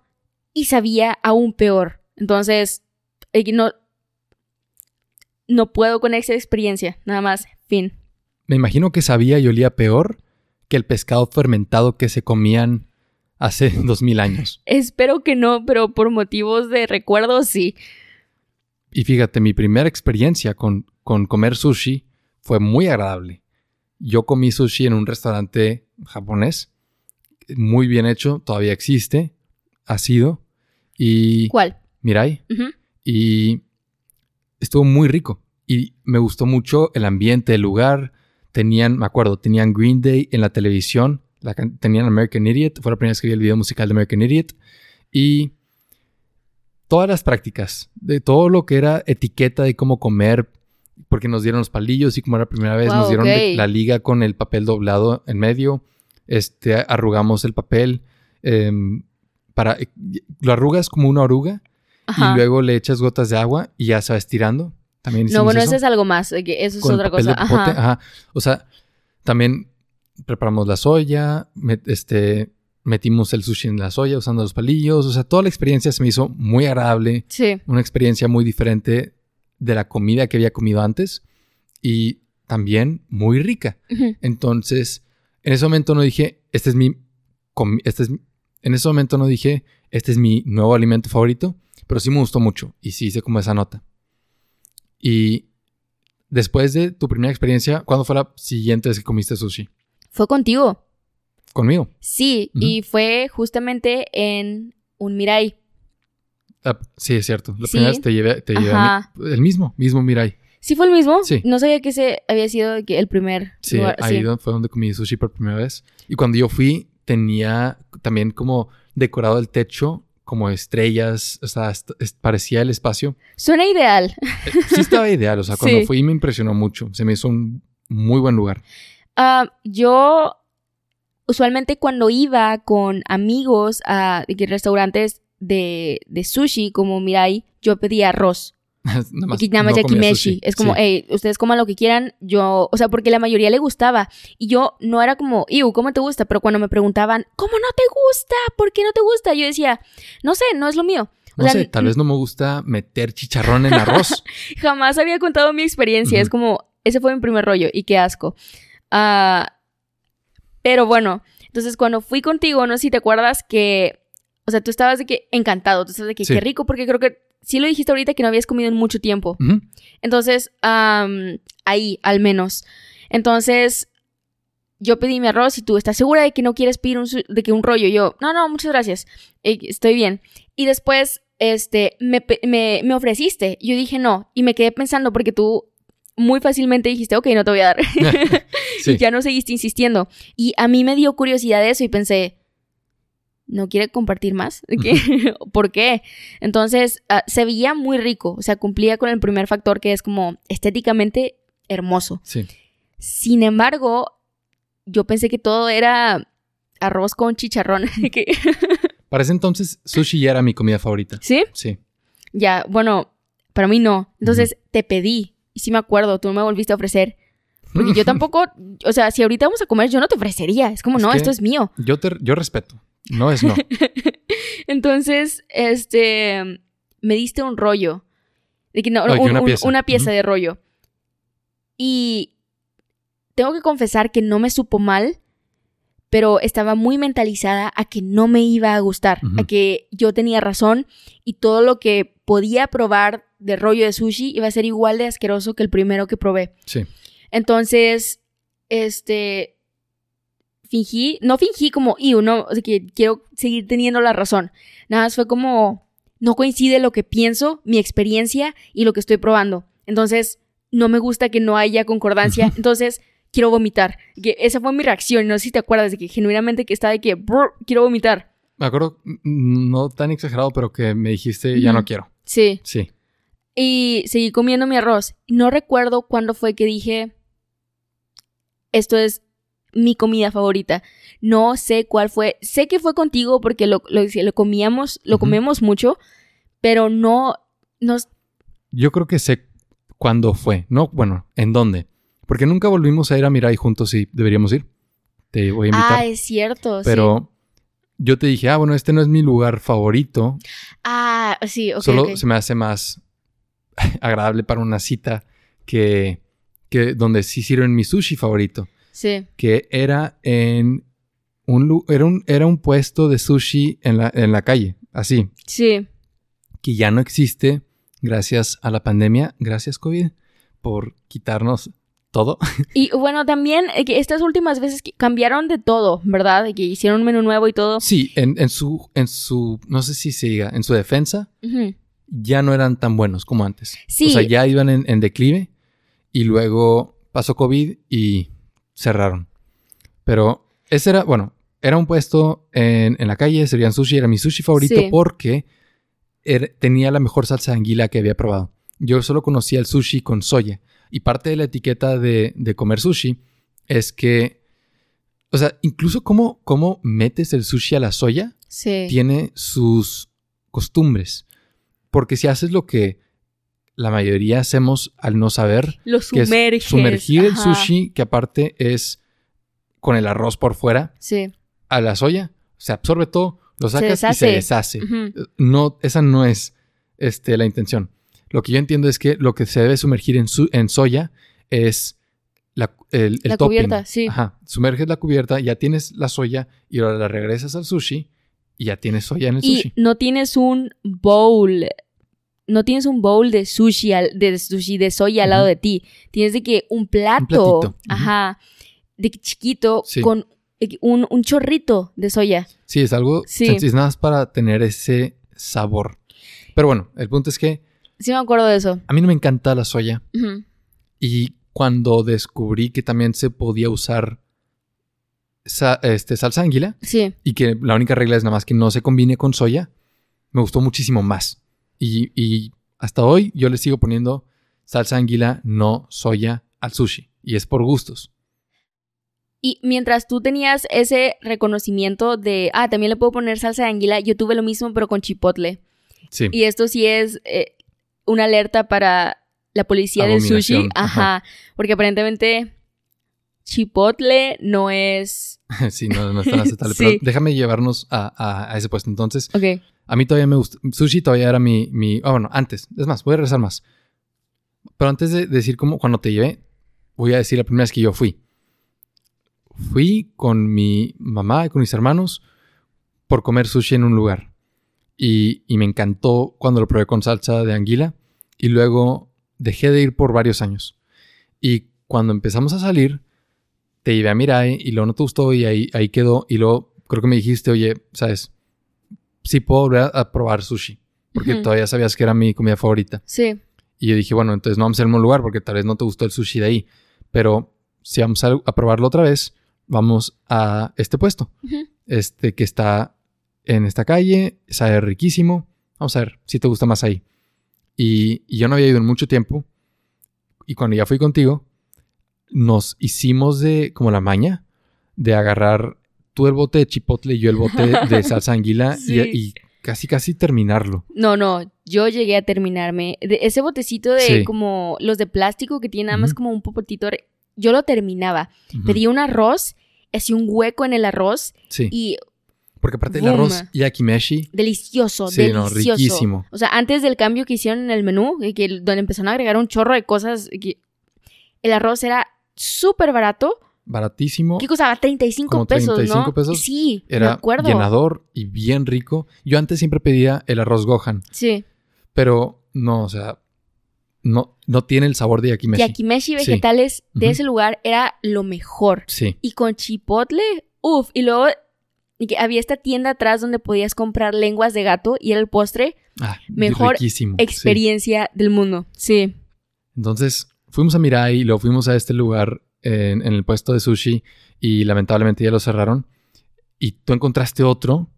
y sabía aún peor. Entonces, eh, no, no puedo con esa experiencia, nada más, fin. Me imagino que sabía y olía peor que el pescado fermentado que se comían hace <laughs> dos mil años. Espero que no, pero por motivos de recuerdo sí. Y fíjate, mi primera experiencia con, con comer sushi fue muy agradable. Yo comí sushi en un restaurante japonés, muy bien hecho, todavía existe, ha sido, y ¿Cuál? Mirai, y estuvo muy rico. Y me gustó mucho el ambiente, el lugar. Tenían, me acuerdo, tenían Green Day en la televisión, la tenían American Idiot, fue la primera vez que vi el video musical de American Idiot. Y todas las prácticas, de todo lo que era etiqueta de cómo comer, porque nos dieron los palillos y como era la primera vez, Wow, nos dieron la liga con el papel doblado en medio. Este, arrugamos el papel. em, para, lo arrugas como una oruga Ajá. y luego le echas gotas de agua y ya se va estirando. También No, bueno, eso, eso es algo más. eh, Eso es con otra cosa. Ajá. ajá. O sea, también preparamos la soya, este, metimos el sushi en la soya usando los palillos. O sea, toda la experiencia se me hizo muy agradable. Sí. Una experiencia muy diferente de la comida que había comido antes y también muy rica. Entonces, en ese momento no dije, este es mi, este es, mi-". en ese momento no dije, este es mi nuevo alimento favorito, pero sí me gustó mucho y sí hice como esa nota. Y después de tu primera experiencia, ¿cuándo fue la siguiente vez que comiste sushi? Fue contigo. Conmigo. Sí, y fue justamente en un Mirai. Ah, sí, es cierto. La Sí. primera vez te llevé, te llevé a mí- el mismo, mismo Mirai. ¿Sí fue el mismo? Sí. No sabía que ese había sido el primer Sí, lugar. ahí sí. fue donde comí sushi por primera vez. Y cuando yo fui, tenía también como decorado el techo, como estrellas, o sea, parecía el espacio. Suena ideal. Eh, Sí estaba ideal, o sea, <laughs> cuando Sí. fui me impresionó mucho. Se me hizo un muy buen lugar. Ah, yo usualmente cuando iba con amigos a restaurantes de, de sushi como Mirai, yo pedía arroz. <laughs> nada más, nada más no yakimeshi. Es como, Sí. "Ey, ustedes coman lo que quieran. Yo, o sea, porque la mayoría le gustaba. Y yo no era como, Iu, ¿cómo te gusta? Pero cuando me preguntaban, ¿cómo no te gusta? ¿Por qué no te gusta? Yo decía, no sé, no es lo mío. O No sea, sé, tal vez no me gusta meter chicharrón en arroz. <laughs> Jamás había contado mi experiencia. Ujú. Es como, ese fue mi primer rollo y qué asco. Ah, pero bueno, entonces cuando fui contigo, no sé si te acuerdas que, o sea, tú estabas de que encantado, tú estabas de que Sí. qué rico, porque creo que sí lo dijiste ahorita que no habías comido en mucho tiempo. Entonces, am, ahí, al menos. Entonces, yo pedí mi arroz y tú, ¿estás segura de que no quieres pedir un, de que un rollo? Yo, no, no, muchas gracias. Eh, estoy bien. Y después, este, me, me, me ofreciste. Yo dije no. Y me quedé pensando porque tú muy fácilmente dijiste, ok, no te voy a dar. <laughs> <laughs> Sí. Y ya no seguiste insistiendo. Y a mí me dio curiosidad eso y pensé, ¿no quiere compartir más? ¿De qué? <laughs> ¿Por qué? Entonces, ah, se veía muy rico. O sea, cumplía con el primer factor que es como estéticamente hermoso. Sí. Sin embargo, yo pensé que todo era arroz con chicharrón. Que- Para ese entonces, sushi ya era mi comida favorita. ¿Sí? Sí. Ya, bueno, para mí no. Entonces, te pedí. Y sí me acuerdo, tú me volviste a ofrecer. Porque yo <laughs> tampoco, o sea, si ahorita vamos a comer, yo no te ofrecería. Es como, Es no, esto es mío. Yo, te, yo respeto. No es no. <laughs> Entonces, este, me diste un rollo. De que no, Oye, un- una un- pieza. una pieza de rollo. Y tengo que confesar que no me supo mal, pero estaba muy mentalizada a que no me iba a gustar, a que yo tenía razón y todo lo que podía probar de rollo de sushi iba a ser igual de asqueroso que el primero que probé. Sí. Entonces, este, fingí, no fingí como, y uno, o sea, que quiero seguir teniendo la razón. Nada más fue como, no coincide lo que pienso, mi experiencia y lo que estoy probando. Entonces, no me gusta que no haya concordancia. <laughs> Entonces, quiero vomitar. Que esa fue mi reacción. No sé si te acuerdas de que genuinamente que estaba de que, "Brr, quiero vomitar. Me acuerdo, no tan exagerado, pero que me dijiste, ya no quiero. Sí. Sí. Y seguí comiendo mi arroz. No recuerdo cuándo fue que dije, esto es mi comida favorita. No sé cuál fue. Sé que fue contigo porque lo, lo, lo comíamos, lo comemos mucho, pero no, no, Yo creo que sé cuándo fue. No, bueno, en dónde. Porque nunca volvimos a ir a Mirai juntos y deberíamos ir. Te voy a invitar. Ah, es cierto. sí. pero yo te dije, ah, bueno, este no es mi lugar favorito. Ah, sí, ok. Solo se me hace más <laughs> agradable para una cita que, que donde sí sirven mi sushi favorito. Sí. Que era en un, era un, era un puesto de sushi en la, en la calle. Así. Sí. que ya no existe gracias a la pandemia, gracias COVID, por quitarnos todo. <laughs> Y bueno, también eh, que estas últimas veces que cambiaron de todo, ¿verdad? Que hicieron un menú nuevo y todo. Sí, en, en su, en su, no sé si se diga, en su defensa. Ya no eran tan buenos como antes. Sí. O sea, ya iban en, en declive y luego pasó COVID y cerraron. Pero ese era, bueno, era un puesto en, en la calle, servían sushi, era mi sushi favorito Sí. porque tenía la mejor salsa de anguila que había probado. Yo solo conocía el sushi con soya y parte de la etiqueta de, de comer sushi es que, o sea, incluso cómo, cómo metes el sushi a la soya Sí. tiene sus costumbres. Porque si haces lo que la mayoría hacemos al no saber, Lo que es sumerges. sumergir el sushi, que aparte es con el arroz por fuera, Sí. a la soya, se absorbe todo, lo Se sacas y se deshace. No, esa no es este, la intención. Lo que yo entiendo es que lo que se debe sumergir en, su- en soya es la, el, el La topping. cubierta, sí. Ajá. Sumerges la cubierta, ya tienes la soya y ahora la regresas al sushi y ya tienes soya en el Y sushi. no tienes un bowl. No tienes un bowl de sushi, al- de sushi de soya al lado de ti. Tienes de que un plato. Ujú. Ajá. De que chiquito Sí. con un, un chorrito de soya. Sí, es algo Sí. sencillo, nada más para tener ese sabor. Pero bueno, el punto es que Sí me acuerdo de eso. a mí no me encanta la soya y cuando descubrí que también se podía usar sa- este, salsa anguila Sí. y que la única regla es nada más que no se combine con soya, me gustó muchísimo más. Y, y hasta hoy yo le sigo poniendo salsa anguila, no soya al sushi. Y es por gustos. Y mientras tú tenías ese reconocimiento de, ah, también le puedo poner salsa de anguila, yo tuve lo mismo pero con chipotle. Sí. Y esto sí es, eh, una alerta para la policía del sushi. Ajá. Porque aparentemente Chipotle no es. <laughs> sí, no, no es tan <laughs> aceptable. Sí. Pero déjame llevarnos a, a- a ese puesto. Entonces, Ok. a mí todavía me gusta. Sushi todavía era mi. mi ah, bueno, antes. Es más, voy a regresar más. Pero antes de decir cómo, cuando te llevé, voy a decir la primera vez que yo fui. Fui con mi mamá y con mis hermanos por comer sushi en un lugar. Y, y me encantó cuando lo probé con salsa de anguila. Y luego dejé de ir por varios años. Y cuando empezamos a salir, te llevé a Mirai y luego no te gustó y ahí, ahí quedó. Y luego creo que me dijiste, oye, ¿sabes? Sí puedo volver a, probar sushi. Porque Ujú. todavía sabías que era mi comida favorita. Sí. Y yo dije, bueno, entonces no vamos al mismo lugar porque tal vez no te gustó el sushi de ahí. Pero si vamos a, a probarlo otra vez, vamos a este puesto. Ujú. Este que está en esta calle, sabe riquísimo. Vamos a ver si te gusta más ahí. Y, y yo no había ido en mucho tiempo. Y cuando ya fui contigo, nos hicimos de como la maña de agarrar tú el bote de chipotle y yo el bote de <laughs> salsa anguila y- Sí. y, casi casi terminarlo. No, no. Yo llegué a terminarme. De ese botecito de Sí. como los de plástico que tiene nada más como un popotito. Yo lo terminaba. Ujú. Pedí un arroz, hacía un hueco en el arroz Sí. y Porque aparte el Boom. arroz yakimeshi, delicioso, Sí, no, riquísimo. O sea, antes del cambio que hicieron en el menú, y que donde empezaron a agregar un chorro de cosas, que el arroz era súper barato. baratísimo, ¿Qué costaba? 35 Como pesos, 35 ¿no? pesos. Sí, me era acuerdo. llenador y bien rico. Yo antes siempre pedía el arroz gohan, Sí. pero no, o sea, no, no tiene el sabor de yakimeshi. Yakimeshi Sí. vegetales de ese lugar era lo mejor. Sí, Y con chipotle, uff. Y luego había esta tienda atrás donde podías comprar lenguas de gato y era el postre. ah, Mejor riquísimo. sí. Experiencia del mundo. Sí. Entonces fuimos a Mirai y luego fuimos a este lugar en, en el puesto de sushi y lamentablemente ya lo cerraron. Y tú encontraste otro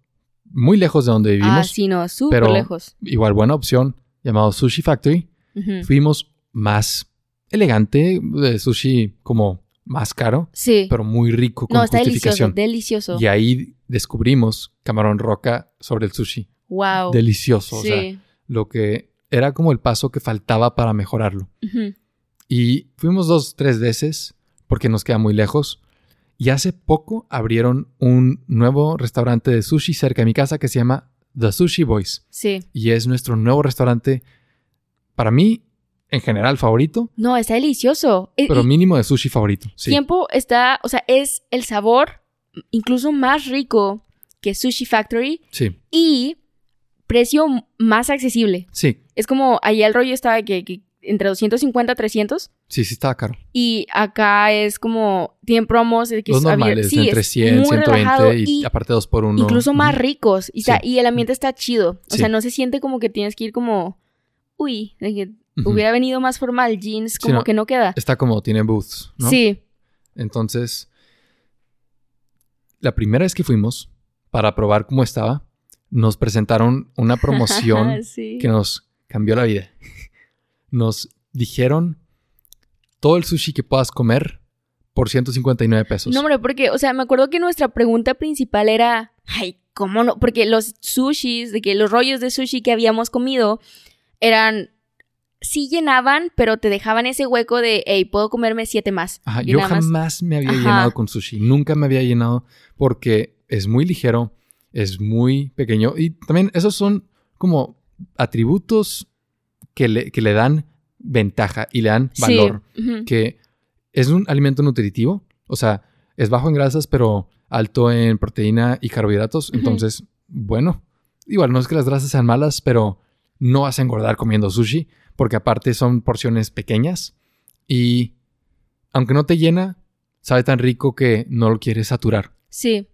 muy lejos de donde vivimos. Ah, sí, no, súper pero- lejos. Igual buena opción, llamado Sushi Factory. Ujú. Fuimos más elegante, de sushi como más caro, Sí. pero muy rico con no, está delicioso, justificación. delicioso. Y ahí descubrimos camarón roca sobre el sushi. Wow. Delicioso. O Sí. sea, lo que era como el paso que faltaba para mejorarlo. Ujú. Y fuimos dos, tres veces porque nos queda muy lejos. Y hace poco abrieron un nuevo restaurante de sushi cerca de mi casa que se llama The Sushi Boys. Sí. Y es nuestro nuevo restaurante, para mí, en general favorito, No, está delicioso. Y- pero mínimo de sushi favorito. Sí. tiempo está, o sea, es el sabor incluso más rico que Sushi Factory Sí, y precio más accesible. sí, Es como allá el rollo estaba que, que entre 250 a 300 sí, sí estaba caro. y acá es como tienen promos que Los normales, sí, entre es 100, muy 120 relajado y, y aparte dos por uno. incluso más ricos y, está- y el ambiente está chido. O Sí. sea, no se siente como que tienes que ir como uy, de que Ujú. hubiera venido más formal, jeans como no. que no queda. Está como, tiene booths, ¿no? Sí. Entonces, la primera vez que fuimos para probar cómo estaba, nos presentaron una <laughs> promoción sí. que nos cambió la vida. Nos dijeron todo el sushi que puedas comer por 159 pesos. No, hombre, porque, o sea, me acuerdo que nuestra pregunta principal era, ay, ¿cómo no? Porque los sushis, de que los rollos de sushi que habíamos comido eran, sí llenaban, pero te dejaban ese hueco de, hey, puedo comerme siete más. Ajá, yo más- jamás me había Ajá. llenado con sushi. Nunca me había llenado porque es muy ligero, es muy pequeño. Y también esos son como atributos que le, que le dan ventaja y le dan Sí, valor. Que es un alimento nutritivo. O sea, es bajo en grasas, pero alto en proteína y carbohidratos. Entonces, bueno, igual no es que las grasas sean malas, pero no vas a engordar comiendo sushi, porque aparte son porciones pequeñas y aunque no te llena, sabe tan rico que no lo quieres saturar. Sí,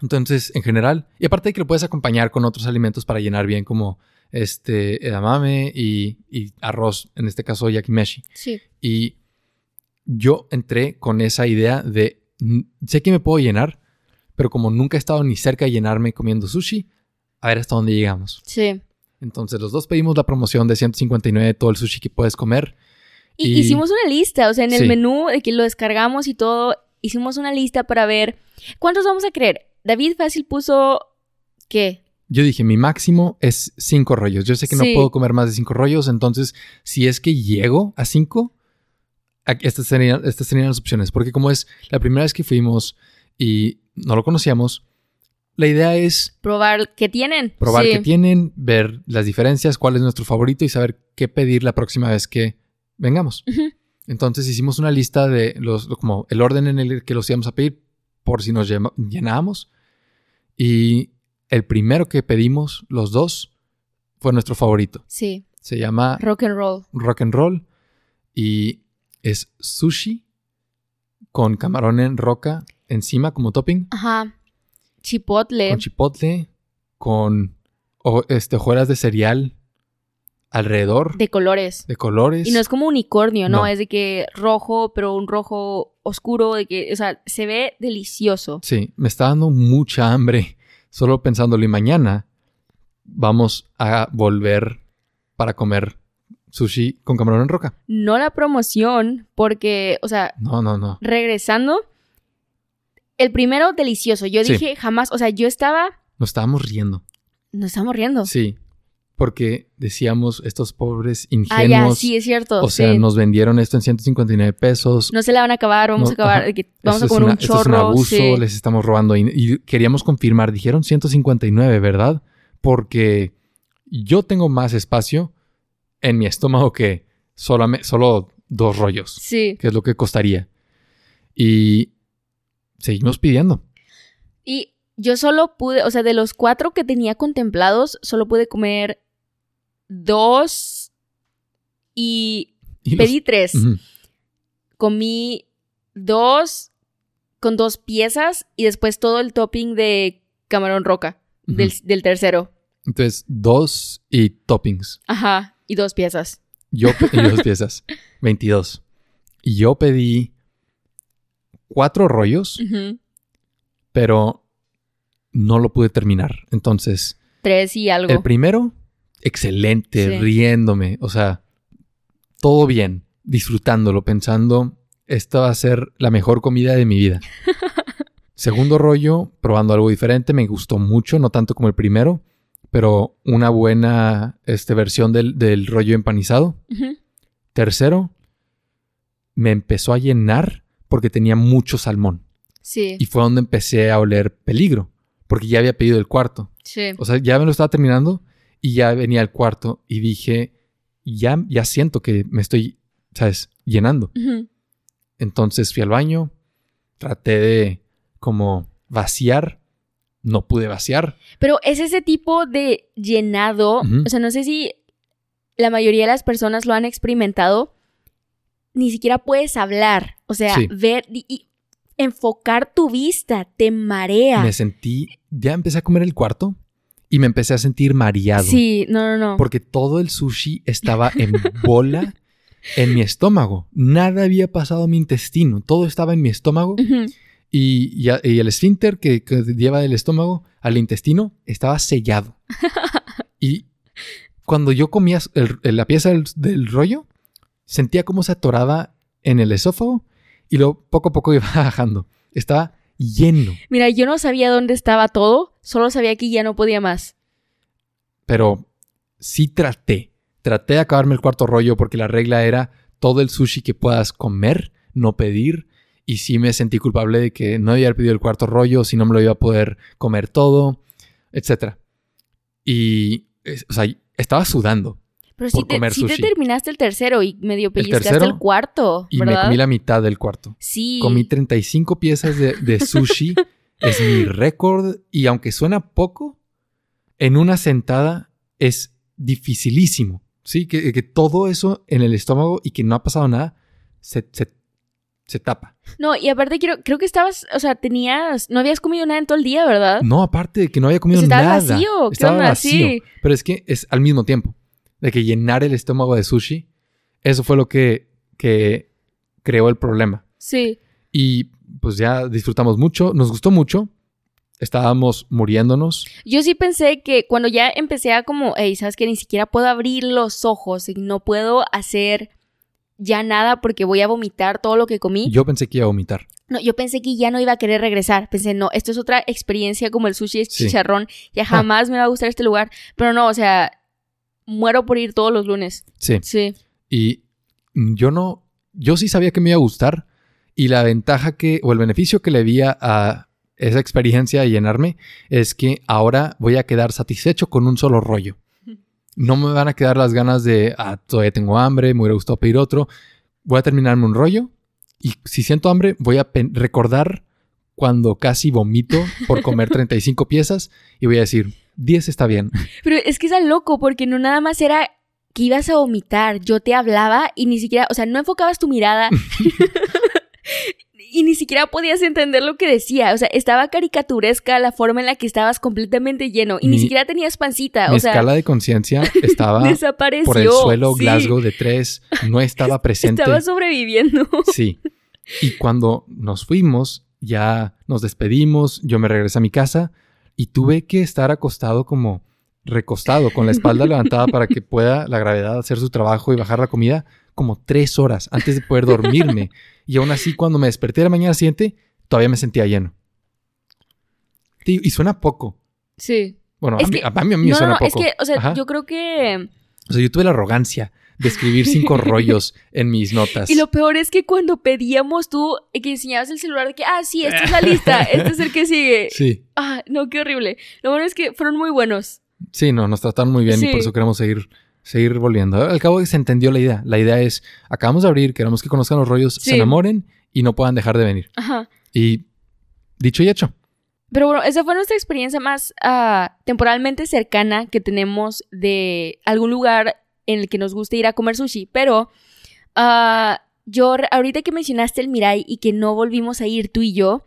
Entonces, en general, y aparte de que lo puedes acompañar con otros alimentos para llenar bien, como este edamame y, y arroz, en este caso yakimeshi. sí. Y yo entré con esa idea de, "Mm, sé que me puedo llenar, pero como nunca he estado ni cerca de llenarme comiendo sushi, a ver hasta dónde llegamos. Sí. Entonces los dos pedimos la promoción de 159 de todo el sushi que puedes comer. Y, Y- hicimos una lista, o sea, en el Sí. menú de que lo descargamos y todo, hicimos una lista para ver cuántos vamos a creer. David Fácil puso, ¿qué? Yo dije, mi máximo es cinco rollos. Yo sé que no puedo comer más de cinco rollos, entonces si es que llego a cinco, estas serían, estas serían las opciones. Porque como es la primera vez que fuimos y no lo conocíamos, la idea es Probar qué tienen. probar Sí. qué tienen, ver las diferencias, cuál es nuestro favorito y saber qué pedir la próxima vez que vengamos. Entonces hicimos una lista de los, como el orden en el que los íbamos a pedir por si nos llenábamos. Y el primero que pedimos, los dos, fue nuestro favorito. Sí. Se llama Rock and roll. Rock and Roll y es sushi con camarón en roca encima como topping, Ajá. Chipotle. con chipotle, con o- este, hojuelas de cereal alrededor de colores. de colores. Y no es como unicornio, ¿no? No. Es de que rojo, pero un rojo oscuro, de que, o sea, se ve delicioso. Sí, me está dando mucha hambre solo pensándolo y mañana vamos a volver para comer sushi con camarón en roca. No la promoción, porque, o sea, No, no, no. regresando, el primero delicioso. Yo Sí. dije jamás, o sea, yo estaba, Nos estábamos riendo. nos estamos riendo. Sí, porque decíamos estos pobres ah, ingenuos. ya, sí, es cierto. o sea, sí. nos vendieron esto en 159 pesos. No se la van a acabar, vamos No, a acabar, ajá. vamos a comer una- un esto es chorro. un abuso, sí. les estamos robando. Y, y queríamos confirmar, dijeron 159, ¿verdad? Porque yo tengo más espacio en mi estómago que solo dos rollos, Sí. que es lo que costaría. Y seguimos pidiendo. Y yo solo pude, o sea, de los cuatro que tenía contemplados, solo pude comer dos y Y los- pedí tres. Comí dos con dos piezas y después todo el topping de camarón roca del, del tercero. Entonces, dos y toppings. Ajá, y dos piezas. Yo pe- y dos <laughs> piezas. 22. Y yo pedí cuatro rollos, pero no lo pude terminar. Entonces, Tres y algo. el primero, excelente, Sí. riéndome. O sea, todo bien, disfrutándolo, pensando, esta va a ser la mejor comida de mi vida. <laughs> Segundo rollo, probando algo diferente, me gustó mucho, no tanto como el primero, pero una buena este, versión del, del rollo empanizado. Tercero, me empezó a llenar porque tenía mucho salmón. Sí, Y fue donde empecé a oler peligro, porque ya había pedido el cuarto. sí. O sea, ya me lo estaba terminando y ya venía el cuarto y dije, ya, ya siento que me estoy, ¿sabes? Llenando. Entonces fui al baño, traté de como vaciar, no pude vaciar. Pero es ese tipo de llenado, o sea, no sé si la mayoría de las personas lo han experimentado, ni siquiera puedes hablar, o sea, Sí. ver y, y enfocar tu vista, te marea. Me sentí, ya empecé a comer el cuarto y me empecé a sentir mareado. Sí, no, no, no. Porque todo el sushi estaba en bola <laughs> en mi estómago. Nada había pasado a mi intestino. Todo estaba en mi estómago. Y, el esfínter que, que lleva del estómago al intestino estaba sellado. <laughs> y cuando yo comía el- el- la pieza del, del rollo, sentía cómo se atoraba en el esófago y luego poco a poco iba <laughs> bajando. Estaba lleno. Mira, yo no sabía dónde estaba todo, solo sabía que ya no podía más. Pero sí traté. Traté de acabarme el cuarto rollo porque la regla era todo el sushi que puedas comer, no pedir. Y sí me sentí culpable de que no había pedido el cuarto rollo, si no me lo iba a poder comer todo, etc. Y, o sea, estaba sudando. Pero Por te, comer te sushi. terminaste el tercero y medio pellizcaste el, tercero cuarto, Y me ¿verdad? comí la mitad del cuarto. Sí. Comí 35 piezas de, de <laughs> sushi. es mi récord. Y aunque suena poco, en una sentada es dificilísimo. Sí, que, que todo eso en el estómago y que no ha pasado nada, se, se, se tapa. No, y aparte quiero, creo que estabas, o sea, tenías, no habías comido nada en todo el día, ¿verdad? No, aparte de que no había comido Pues nada. estabas vacío, ¿qué Estaba vacío. Sí. Pero es que es al mismo tiempo. De que llenar el estómago de sushi, eso fue lo que, que creó el problema. Sí. Y pues ya disfrutamos mucho, nos gustó mucho. Estábamos muriéndonos. Yo sí pensé que cuando ya empecé a como, hey, sabes que ni siquiera puedo abrir los ojos y no puedo hacer ya nada porque voy a vomitar todo lo que comí. Yo pensé que iba a vomitar. No, yo pensé que ya no iba a querer regresar. Pensé, no, esto es otra experiencia como el sushi es Sí. chicharrón. Ya jamás me va a gustar este lugar. Pero no, o sea, muero por ir todos los lunes. Sí. Sí. Y yo no, yo sí sabía que me iba a gustar y la ventaja que, o el beneficio que le veía a esa experiencia de llenarme es que ahora voy a quedar satisfecho con un solo rollo. No me van a quedar las ganas de, ah, todavía tengo hambre, me hubiera gustado pedir otro. Voy a terminarme un rollo y si siento hambre voy a recordar cuando casi vomito por comer <laughs> 35 piezas y voy a decir, 10 está bien. <laughs> Pero es que es al loco porque no nada más era que ibas a vomitar. Yo te hablaba y ni siquiera, o sea, no enfocabas tu mirada. <laughs> Y ni siquiera podías entender lo que decía. O sea, estaba caricaturesca la forma en la que estabas completamente lleno. Y ni siquiera tenías pancita. Mi o sea, escala de conciencia <laughs> estaba desapareció. por el suelo Sí, Glasgow de 3, no estaba presente. Estaba sobreviviendo. Sí. Y cuando nos fuimos, ya nos despedimos, yo me regresé a mi casa y tuve que estar acostado como recostado, con la espalda <laughs> levantada para que pueda la gravedad hacer su trabajo y bajar la comida como tres horas antes de poder dormirme. Y aún así, cuando me desperté la mañana siguiente, todavía me sentía lleno. Y suena poco. Sí. Bueno, Es a, mí, que- a mí, a mí me No, no, suena no. poco. Es que, o sea, Ajá. yo creo que. O sea, yo tuve la arrogancia de escribir cinco <laughs> rollos en mis notas. Y lo peor es que cuando pedíamos tú, eh, que enseñabas el celular de que, ah, sí, esta es la lista, este es el que sigue. <laughs> Sí, Ah, no, qué horrible. Lo bueno es que fueron muy buenos. sí, no, nos trataron muy bien y por eso queremos seguir, seguir volviendo. Al cabo se entendió la idea. La idea es, acabamos de abrir, queremos que conozcan los rollos, Sí. se enamoren y no puedan dejar de venir. Ajá. Y dicho y hecho. Pero bueno, esa fue nuestra experiencia más ah, temporalmente cercana que tenemos de algún lugar en el que nos guste ir a comer sushi. Pero ah, yo, ahorita que mencionaste el Mirai y que no volvimos a ir tú y yo,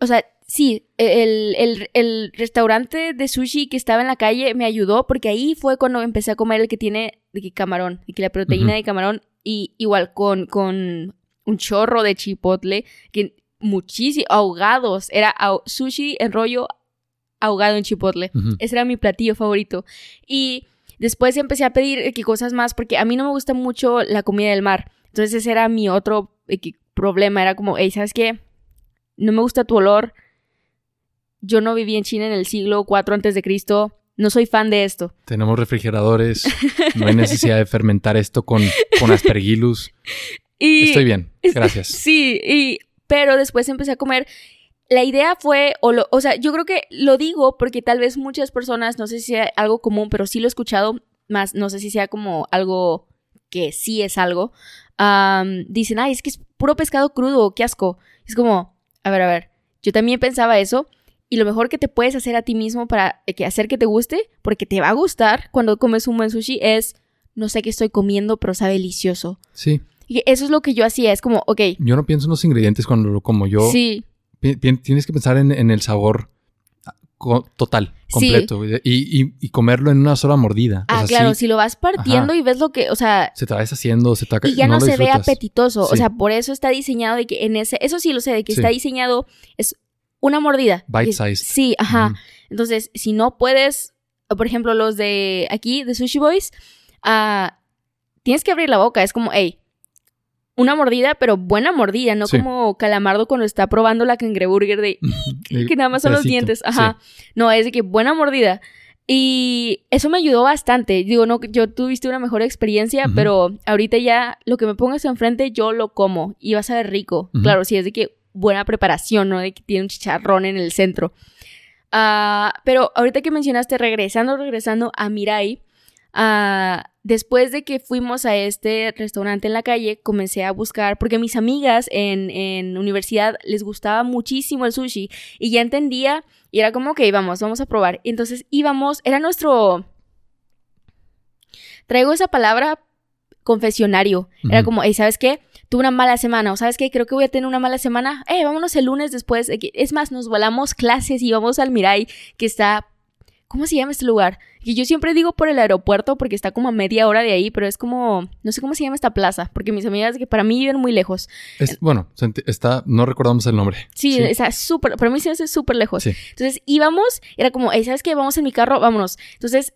o sea, sí, el, el- el restaurante de sushi que estaba en la calle me ayudó porque ahí fue cuando empecé a comer el que tiene de camarón, y que la proteína de camarón y igual con, con un chorro de chipotle que muchísimo ahogados era sushi en rollo ahogado en chipotle. Ese era mi platillo favorito. Y después empecé a pedir cosas más porque a mí no me gusta mucho la comida del mar. Entonces ese era mi otro problema. Era como hey sabes qué no me gusta tu olor. Yo no viví en China en el siglo 4 antes de Cristo. No soy fan de esto Tenemos refrigeradores, <laughs> no hay necesidad de fermentar esto con, con aspergillus. y Estoy bien, <laughs> gracias. Sí, y, pero después empecé a comer. La idea fue, o, lo- o sea, yo creo que lo digo porque tal vez muchas personas, no sé si sea algo común, pero sí lo he escuchado, más no sé si sea como algo que sí es algo. am, dicen, ay, es que es puro pescado crudo, qué asco. Es como, a ver, a ver, yo también pensaba eso. Y lo mejor que te puedes hacer a ti mismo para que hacer que te guste, porque te va a gustar cuando comes un buen sushi, es, no sé qué estoy comiendo, pero sabe delicioso. Sí, Y eso es lo que yo hacía, es como, ok, yo no pienso en los ingredientes cuando lo como yo. sí, tienes que pensar en, en el sabor ah, total, Sí. completo. Y, y- y comerlo en una sola mordida. O Ah, sea, claro, sí, si lo vas partiendo y ves lo que, o sea, se te va deshaciendo, se te va y ya no, se ve apetitoso. O sea, por eso está diseñado de que en ese, eso sí lo sé, de que está diseñado, es una mordida. Bite sized. Sí, ajá. Entonces, si no puedes, por ejemplo, los de aquí, de Sushi Boys, ah, tienes que abrir la boca. Es como, hey, una mordida, pero buena mordida, no Sí. como Calamardo cuando está probando la cangreburger de <laughs> que nada más son los dientes. sí. Ajá. No, es de que buena mordida. Y eso me ayudó bastante. Digo, no, yo tuviste una mejor experiencia, pero ahorita ya lo que me pongas enfrente, yo lo como y va a saber rico. Claro, sí, es de que buena preparación, ¿no? De que tiene un chicharrón en el centro. Ah, pero ahorita que mencionaste, regresando, regresando a Mirai, ah, después de que fuimos a este restaurante en la calle, comencé a buscar, porque a mis amigas en, en universidad les gustaba muchísimo el sushi y ya entendía y era como, ok, vamos, vamos a probar. Entonces íbamos, era nuestro... Traigo esa palabra confesionario. Era como, hey, ¿sabes qué? Tuve una mala semana, o ¿sabes qué? Creo que voy a tener una mala semana. Eh, vámonos el lunes después. Es más, nos volamos clases y vamos al Mirai, que está... ¿Cómo se llama este lugar? Que yo siempre digo por el aeropuerto porque está como a media hora de ahí, pero es como... No sé cómo se llama esta plaza, porque mis amigas que para mí viven muy lejos. Es- bueno, está, no recordamos el nombre. Sí, está súper... Para mí se hace súper lejos. Sí. Entonces íbamos, era como, ¿sabes qué? Vamos en mi carro, vámonos. Entonces,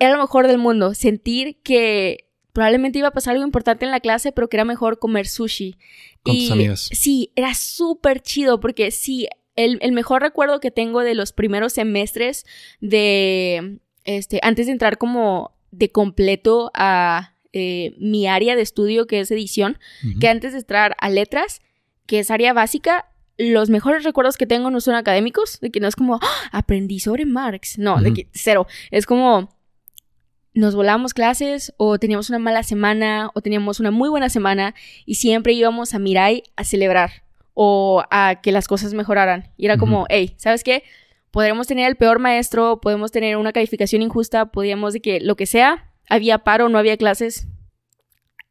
era lo mejor del mundo, sentir que probablemente iba a pasar algo importante en la clase, pero que era mejor comer sushi. Con tus amigas. Sí, era súper chido porque sí, el, el mejor recuerdo que tengo de los primeros semestres de, este, antes de entrar como de completo a eh, mi área de estudio, que es edición, que antes de entrar a letras, que es área básica, los mejores recuerdos que tengo no son académicos, de que no es como, "Ah, aprendí sobre Marx, no, de que cero, es como, nos volábamos clases o teníamos una mala semana o teníamos una muy buena semana y siempre íbamos a Mirai a celebrar o a que las cosas mejoraran. Y era como, hey, ¿sabes qué? Podremos tener el peor maestro, podemos tener una calificación injusta, podíamos de que lo que sea, había paro, no había clases,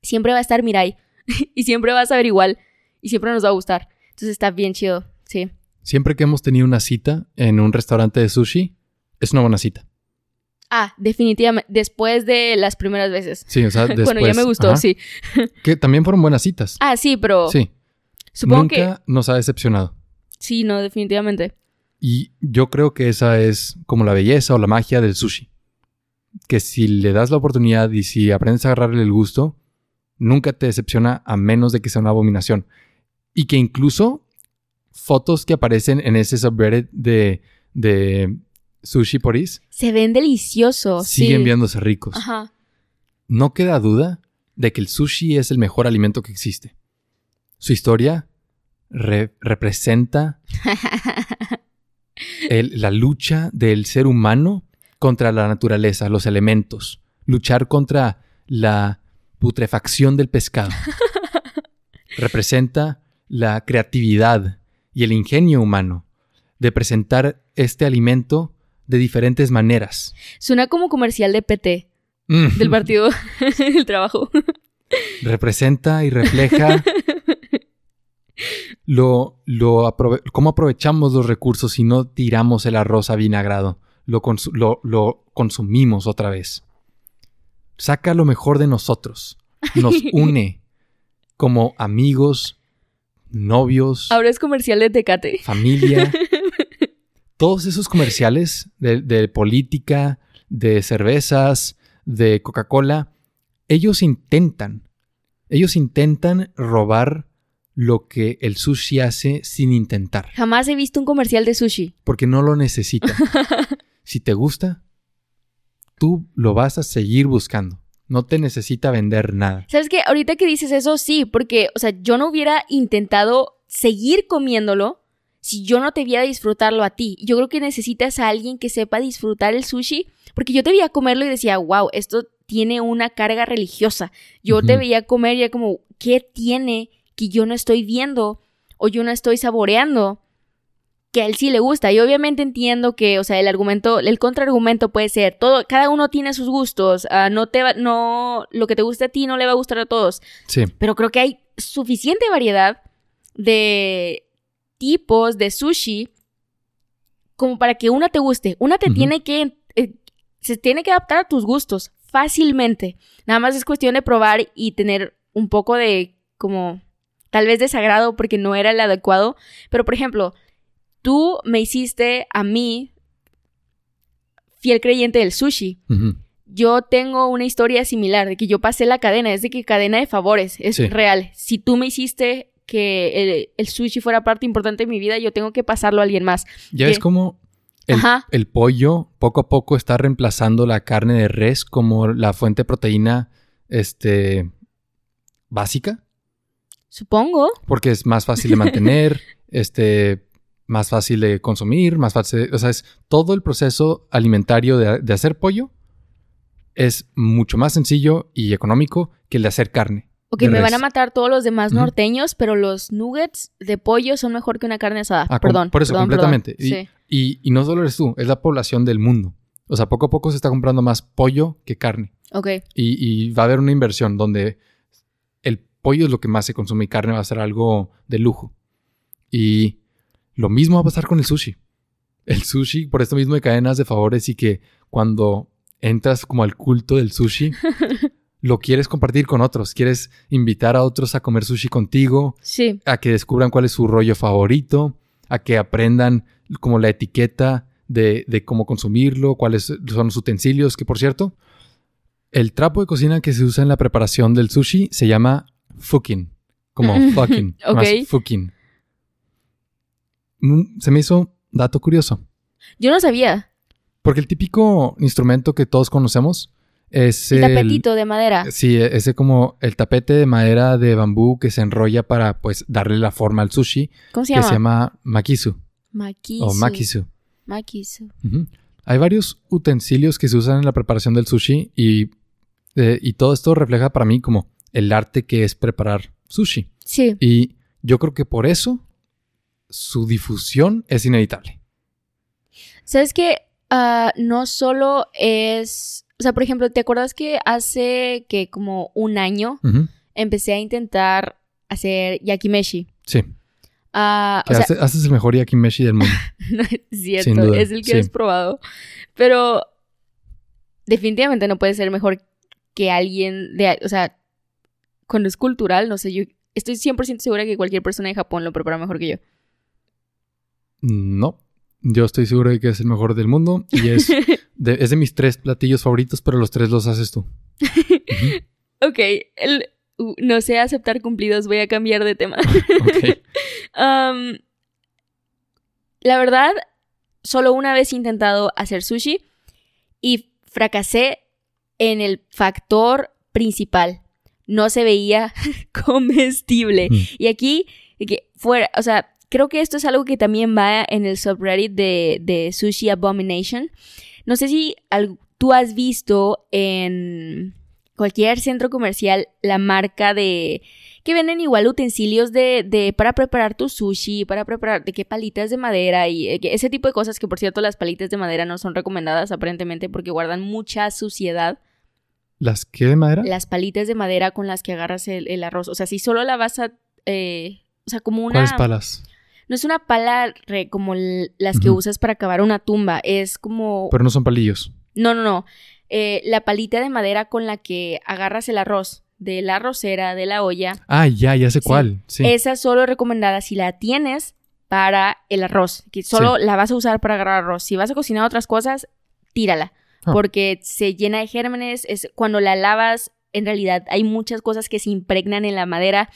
siempre va a estar Mirai <laughs> y siempre vas a ver igual y siempre nos va a gustar. Entonces está bien chido, sí. Siempre que hemos tenido una cita en un restaurante de sushi, es una buena cita. Ah, definitivamente, después de las primeras veces. Sí, o sea, <laughs> después. bueno, ya me gustó, ajá, sí. Que también fueron buenas citas. Ah, sí, pero sí. Supongo Nunca nos ha decepcionado. sí, no, definitivamente. Y yo creo que esa es como la belleza o la magia del sushi. Que si le das la oportunidad y si aprendes a agarrarle el gusto, nunca te decepciona a menos de que sea una abominación. Y que incluso fotos que aparecen en ese subreddit de, de sushi poris Se ven deliciosos. siguen sí. viéndose ricos. Ajá. No queda duda de que el sushi es el mejor alimento que existe. Su historia re- representa <laughs> el- la lucha del ser humano contra la naturaleza, los elementos, luchar contra la putrefacción del pescado. <laughs> Representa la creatividad y el ingenio humano de presentar este alimento de diferentes maneras. Suena como comercial de PT, Mm. del partido <laughs> del trabajo. representa y refleja lo, lo aprove- cómo aprovechamos los recursos y no tiramos el arroz avinagrado. Lo, lo, lo consumimos otra vez. Saca lo mejor de nosotros. Nos <laughs> une como amigos, novios, Ahora es comercial de Tecate. familia. <laughs> Todos esos comerciales de, de política, de cervezas, de Coca-Cola, ellos intentan, ellos intentan robar lo que el sushi hace sin intentar, Jamás he visto un comercial de sushi. porque no lo necesita. <laughs> si te gusta, tú lo vas a seguir buscando. No te necesita vender nada. ¿Sabes qué? Ahorita que dices eso, sí, porque, o sea, yo no hubiera intentado seguir comiéndolo si yo no te viera disfrutarlo a ti. Yo creo que necesitas a alguien que sepa disfrutar el sushi, porque yo te veía comerlo y decía, wow, esto tiene una carga religiosa. Yo te Ujú. veía comer y era como, ¿qué tiene que yo no estoy viendo o yo no estoy saboreando? Que a él sí le gusta. Y obviamente entiendo que, o sea, el argumento, el contraargumento puede ser, todo, cada uno tiene sus gustos, ah, no te va, no, lo que te gusta a ti no le va a gustar a todos. Sí, Pero creo que hay suficiente variedad de tipos de sushi como para que una te guste. Una te tiene que, eh, se tiene que adaptar a tus gustos fácilmente. Nada más es cuestión de probar y tener un poco de como tal vez desagrado porque no era el adecuado. Pero por ejemplo, tú me hiciste a mí fiel creyente del sushi yo tengo una historia similar de que yo pasé la cadena, es de que cadena de favores, es Sí. real. Si tú me hiciste que el, el sushi fuera parte importante de mi vida, yo tengo que pasarlo a alguien más. Ya cómo el, Ajá. el pollo poco a poco está reemplazando la carne de res como la fuente de proteína este, básica, Supongo. porque es más fácil de mantener, <laughs> este, más fácil de consumir, más fácil, o sea, es todo el proceso alimentario de, de hacer pollo es mucho más sencillo y económico que el de hacer carne. Ok, me van a matar todos los demás norteños, pero los nuggets de pollo son mejor que una carne asada. Ah, perdón. por eso, perdón, perdón. completamente. Y- Sí. Y, y no solo eres tú, es la población del mundo. O sea, poco a poco se está comprando más pollo que carne. Ok. Y, y va a haber una inversión donde pollo es lo que más se consume y carne va a ser algo de lujo. Y lo mismo va a pasar con el sushi. El sushi, por esto mismo de cadenas de favores y que cuando entras como al culto del sushi, <laughs> lo quieres compartir con otros. Quieres invitar a otros a comer sushi contigo, Sí. a que descubran cuál es su rollo favorito, a que aprendan como la etiqueta de, de cómo consumirlo, cuáles son los utensilios, que por cierto, El trapo de cocina que se usa en la preparación del sushi se llama fukin. Como <laughs> fucking. Más fukin. Mm, Se me hizo dato curioso. Yo no sabía. Porque el típico instrumento que todos conocemos es El el... tapetito de madera. Sí, ese como el tapete de madera de bambú que se enrolla para pues darle la forma al sushi, ¿Cómo se que llama? se llama makisu Makisu. o makisu. Makisu. Hay varios utensilios que se usan en la preparación del sushi y, eh, y todo esto refleja para mí como el arte que es preparar sushi. Sí. Y yo creo que por eso su difusión es inevitable. ¿Sabes qué? Ah, no solo es... O sea, por ejemplo, ¿te acuerdas que hace que como un año empecé a intentar hacer yakimeshi? Sí. Ah, o Que sea, hace- haces el mejor yakimeshi del mundo. <laughs> no es cierto, es el que sí. has probado. Pero definitivamente no puede ser mejor que alguien de, o sea, cuando es cultural, no sé, yo estoy 100% segura que cualquier persona de Japón lo prepara mejor que yo. No. Yo estoy seguro de que es el mejor del mundo y es <laughs> de, es de mis tres platillos favoritos, pero los tres los haces tú. <laughs> Ok, el, uh, no sé aceptar cumplidos, voy a cambiar de tema. <laughs> Ok. Am, la verdad, solo una vez he intentado hacer sushi y fracasé en el factor principal. No se veía <laughs> comestible. Mm. Y aquí, que fuera, o sea, creo que esto es algo que también va en el subreddit de, de Sushi Abomination. No sé si al- tú has visto en cualquier centro comercial la marca de que venden igual utensilios de, de para preparar tu sushi, para preparar de qué palitas de madera y eh, que ese tipo de cosas que por cierto las palitas de madera no son recomendadas aparentemente porque guardan mucha suciedad. ¿Las qué de madera? Las palitas de madera con las que agarras el, el arroz, o sea, si solo la vas a eh, o sea, como una ¿Cuáles palas? no es una pala re- como las que usas para cavar una tumba, es como Pero no son palillos. no, no, no. Eh, la palita de madera con la que agarras el arroz de la arrocera, de la olla. Ah, ya, ya sé Sí. cuál. Sí. Esa solo es recomendada si la tienes para el arroz. Que solo la vas a usar para agarrar arroz. Si vas a cocinar otras cosas, tírala. Ah. Porque se llena de gérmenes. Es, cuando la lavas, en realidad hay muchas cosas que se impregnan en la madera.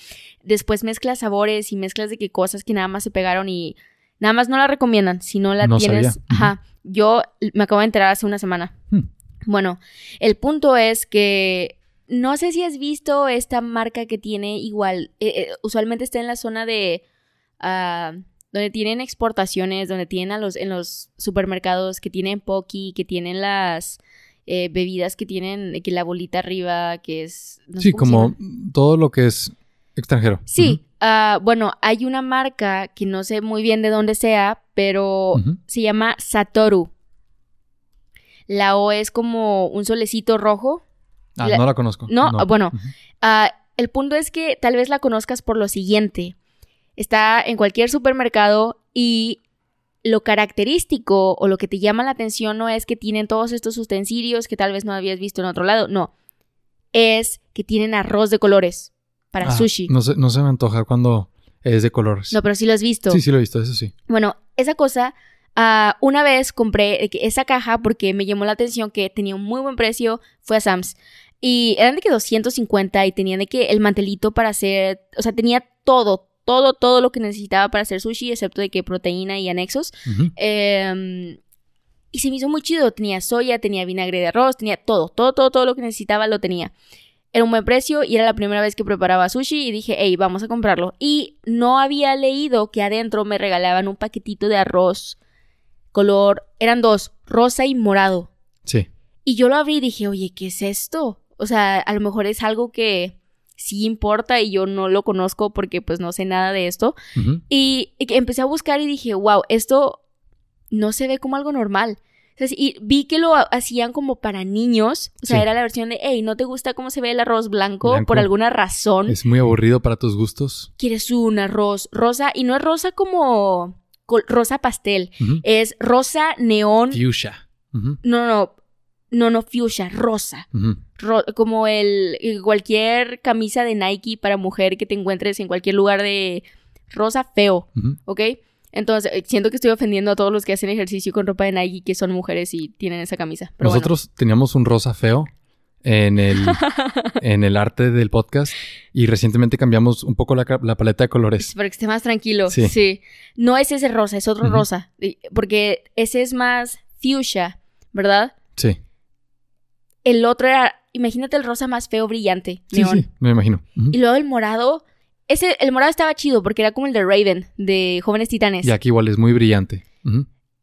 Después mezclas sabores y mezclas de qué cosas que nada más se pegaron y nada más no la recomiendan. Si no la No tienes. sabía. Ajá. Yo me acabo de enterar hace una semana. Hmm. Bueno, el punto es que no sé si has visto esta marca que tiene igual, eh, eh, usualmente está en la zona de ah, donde tienen exportaciones, donde tienen a los en los supermercados que tienen poki, que tienen las eh, bebidas que tienen que la bolita arriba, que es no sí, como todo lo que es extranjero. Sí, ah, bueno, hay una marca que no sé muy bien de dónde sea, pero se llama Satoru. La O es como un solecito rojo. Ah, La- no la conozco. No, ah, bueno. Ah, el punto es que tal vez la conozcas por lo siguiente. Está en cualquier supermercado y lo característico o lo que te llama la atención no es que tienen todos estos utensilios que tal vez no habías visto en otro lado, no. Es que tienen arroz de colores para Ah, sushi. No se, no se me antoja cuando es de colores. No, pero sí lo has visto. Sí, sí lo he visto, eso sí. Bueno, esa cosa, ah, una vez compré esa caja porque me llamó la atención que tenía un muy buen precio, fue a Sam's. Y eran de que 250 y tenían de que el mantelito para hacer, o sea, tenía todo, todo, todo lo que necesitaba para hacer sushi, excepto de que proteína y anexos. Em, y se me hizo muy chido, tenía soya, tenía vinagre de arroz, tenía todo, todo, todo, todo lo que necesitaba lo tenía. Era un buen precio y era la primera vez que preparaba sushi y dije, hey, vamos a comprarlo. Y no había leído que adentro me regalaban un paquetito de arroz color, eran dos, rosa y morado. Sí. Y yo lo abrí y dije, oye, ¿qué es esto? O sea, a lo mejor es algo que sí importa y yo no lo conozco porque pues no sé nada de esto. Y, empecé a buscar y dije, wow, esto no se ve como algo normal. O sea, sí, y vi que lo ha- hacían como para niños. O sea, Sí. era la versión de, hey, ¿no te gusta cómo se ve el arroz blanco? Blanco. Por alguna razón. Es muy aburrido para tus gustos. Quieres un arroz rosa. Y no es rosa como rosa pastel. Es rosa neón. Fuchsia. No, no, no, no, fuchsia, rosa. Como el cualquier camisa de Nike para mujer que te encuentres en cualquier lugar de rosa feo. ¿ok? Entonces, eh, siento que estoy ofendiendo a todos los que hacen ejercicio con ropa de Nike que son mujeres y tienen esa camisa. Pero Nosotros teníamos un rosa feo en el, <laughs> en el arte del podcast y recientemente cambiamos un poco la, la paleta de colores. Para que esté más tranquilo. Sí. Sí. No es ese rosa, es otro rosa. Porque ese es más fuchsia, ¿verdad? Sí, El otro era, imagínate el rosa más feo, brillante, sí, neón. sí, me imagino. Y luego el morado, ese, el morado estaba chido porque era como el de Raven, de Jóvenes Titanes. Y aquí igual es muy brillante.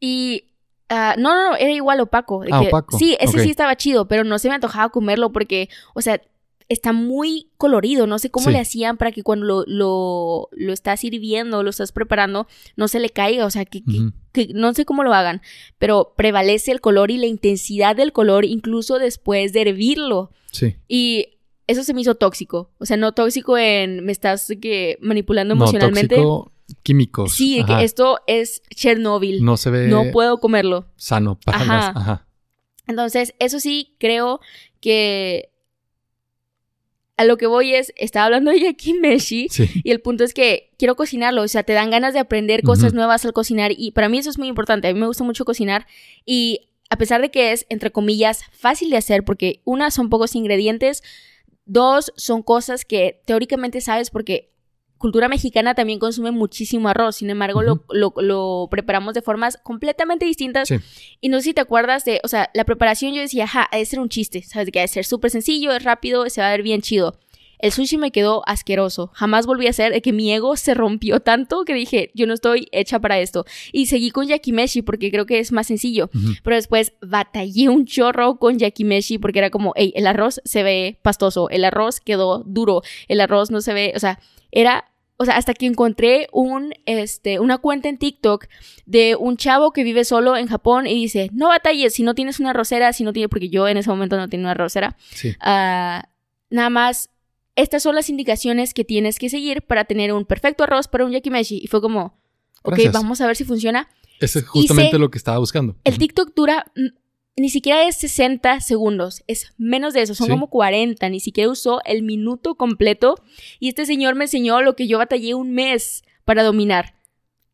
Y ah, no, no, no, era igual opaco. de Ah, que- opaco. Sí, ese sí estaba chido, pero no se me antojaba comerlo porque, o sea, está muy colorido. No sé cómo Sí. le hacían para que cuando lo, lo, lo estás sirviendo, lo estás preparando, no se le caiga. O sea, que, que- no sé cómo lo hagan, pero prevalece el color y la intensidad del color incluso después de hervirlo. Sí. Y eso se me hizo tóxico. O sea, no tóxico en me estás que manipulando No, emocionalmente. tóxico, químicos. sí, que esto es Chernobyl. no se ve no puedo comerlo. sano para Ajá. Ajá. Entonces, eso sí, creo que a lo que voy es, estaba hablando de yakimeshi Sí. y el punto es que quiero cocinarlo, o sea, te dan ganas de aprender cosas nuevas al cocinar y para mí eso es muy importante, a mí me gusta mucho cocinar y a pesar de que es, entre comillas, fácil de hacer porque una, son pocos ingredientes, dos, son cosas que teóricamente sabes porque cultura mexicana también consume muchísimo arroz, sin embargo lo, lo- lo preparamos de formas completamente distintas Sí. y no sé si te acuerdas de, o sea, la preparación yo decía, ajá, ha de ser un chiste, ¿sabes? Que ha de ser súper sencillo, es rápido, se va a ver bien chido. El sushi me quedó asqueroso. Jamás volví a hacer de que mi ego se rompió tanto que dije, yo no estoy hecha para esto. Y seguí con yakimeshi porque creo que es más sencillo. Ujú. Pero después batallé un chorro con yakimeshi porque era como, hey, el arroz se ve pastoso, el arroz quedó duro, el arroz no se ve, o sea, era, o sea, hasta que encontré un, este, una cuenta en TikTok de un chavo que vive solo en Japón y dice, no batalles si no tienes una arrocera, si no tienes, porque yo en ese momento no tenía una arrocera, Sí. ah, nada más, estas son las indicaciones que tienes que seguir para tener un perfecto arroz para un yakimeshi. Y fue como, ok, Gracias. vamos a ver si funciona. Ese es justamente Hice- lo que estaba buscando. El. TikTok dura mm, ni siquiera es 60 segundos, es menos de eso, son Sí. como 40, ni siquiera usó el minuto completo y este señor me enseñó lo que yo batallé un mes para dominar.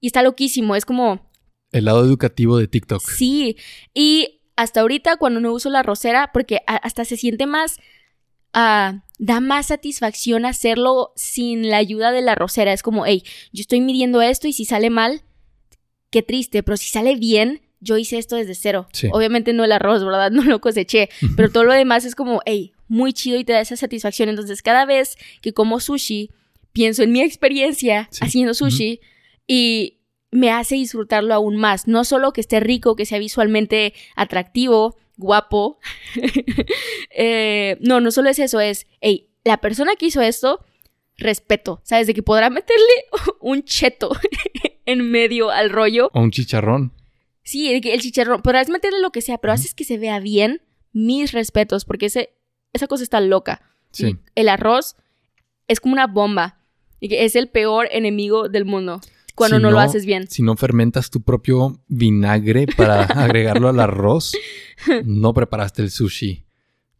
Y está loquísimo, es como, El lado educativo de TikTok. sí, y hasta ahorita cuando no uso la rosera, porque hasta se siente más, ah, da más satisfacción hacerlo sin la ayuda de la rosera, es como, hey, yo estoy midiendo esto y si sale mal, qué triste, pero si sale bien, yo hice esto desde cero. Sí. Obviamente no el arroz, ¿verdad? <laughs> No lo coseché, pero todo lo demás es como, hey, muy chido y te da esa satisfacción. Entonces, cada vez que como sushi, pienso en mi experiencia Sí. haciendo sushi y me hace disfrutarlo aún más. No solo que esté rico, que sea visualmente atractivo, guapo. <laughs> Eh, no, no solo es eso, es, hey, la persona que hizo esto, respeto. ¿Sabes? De que podrá meterle <laughs> un cheto en medio al rollo. O un chicharrón. Sí, que el chicharrón, podrás meterle lo que sea, pero haces que se vea bien. Mis respetos, porque ese, esa cosa está loca. Sí. Y el arroz es como una bomba. Y que es el peor enemigo del mundo cuando Si no, lo haces bien. Si no fermentas tu propio vinagre para <laughs> agregarlo al arroz, no preparaste el sushi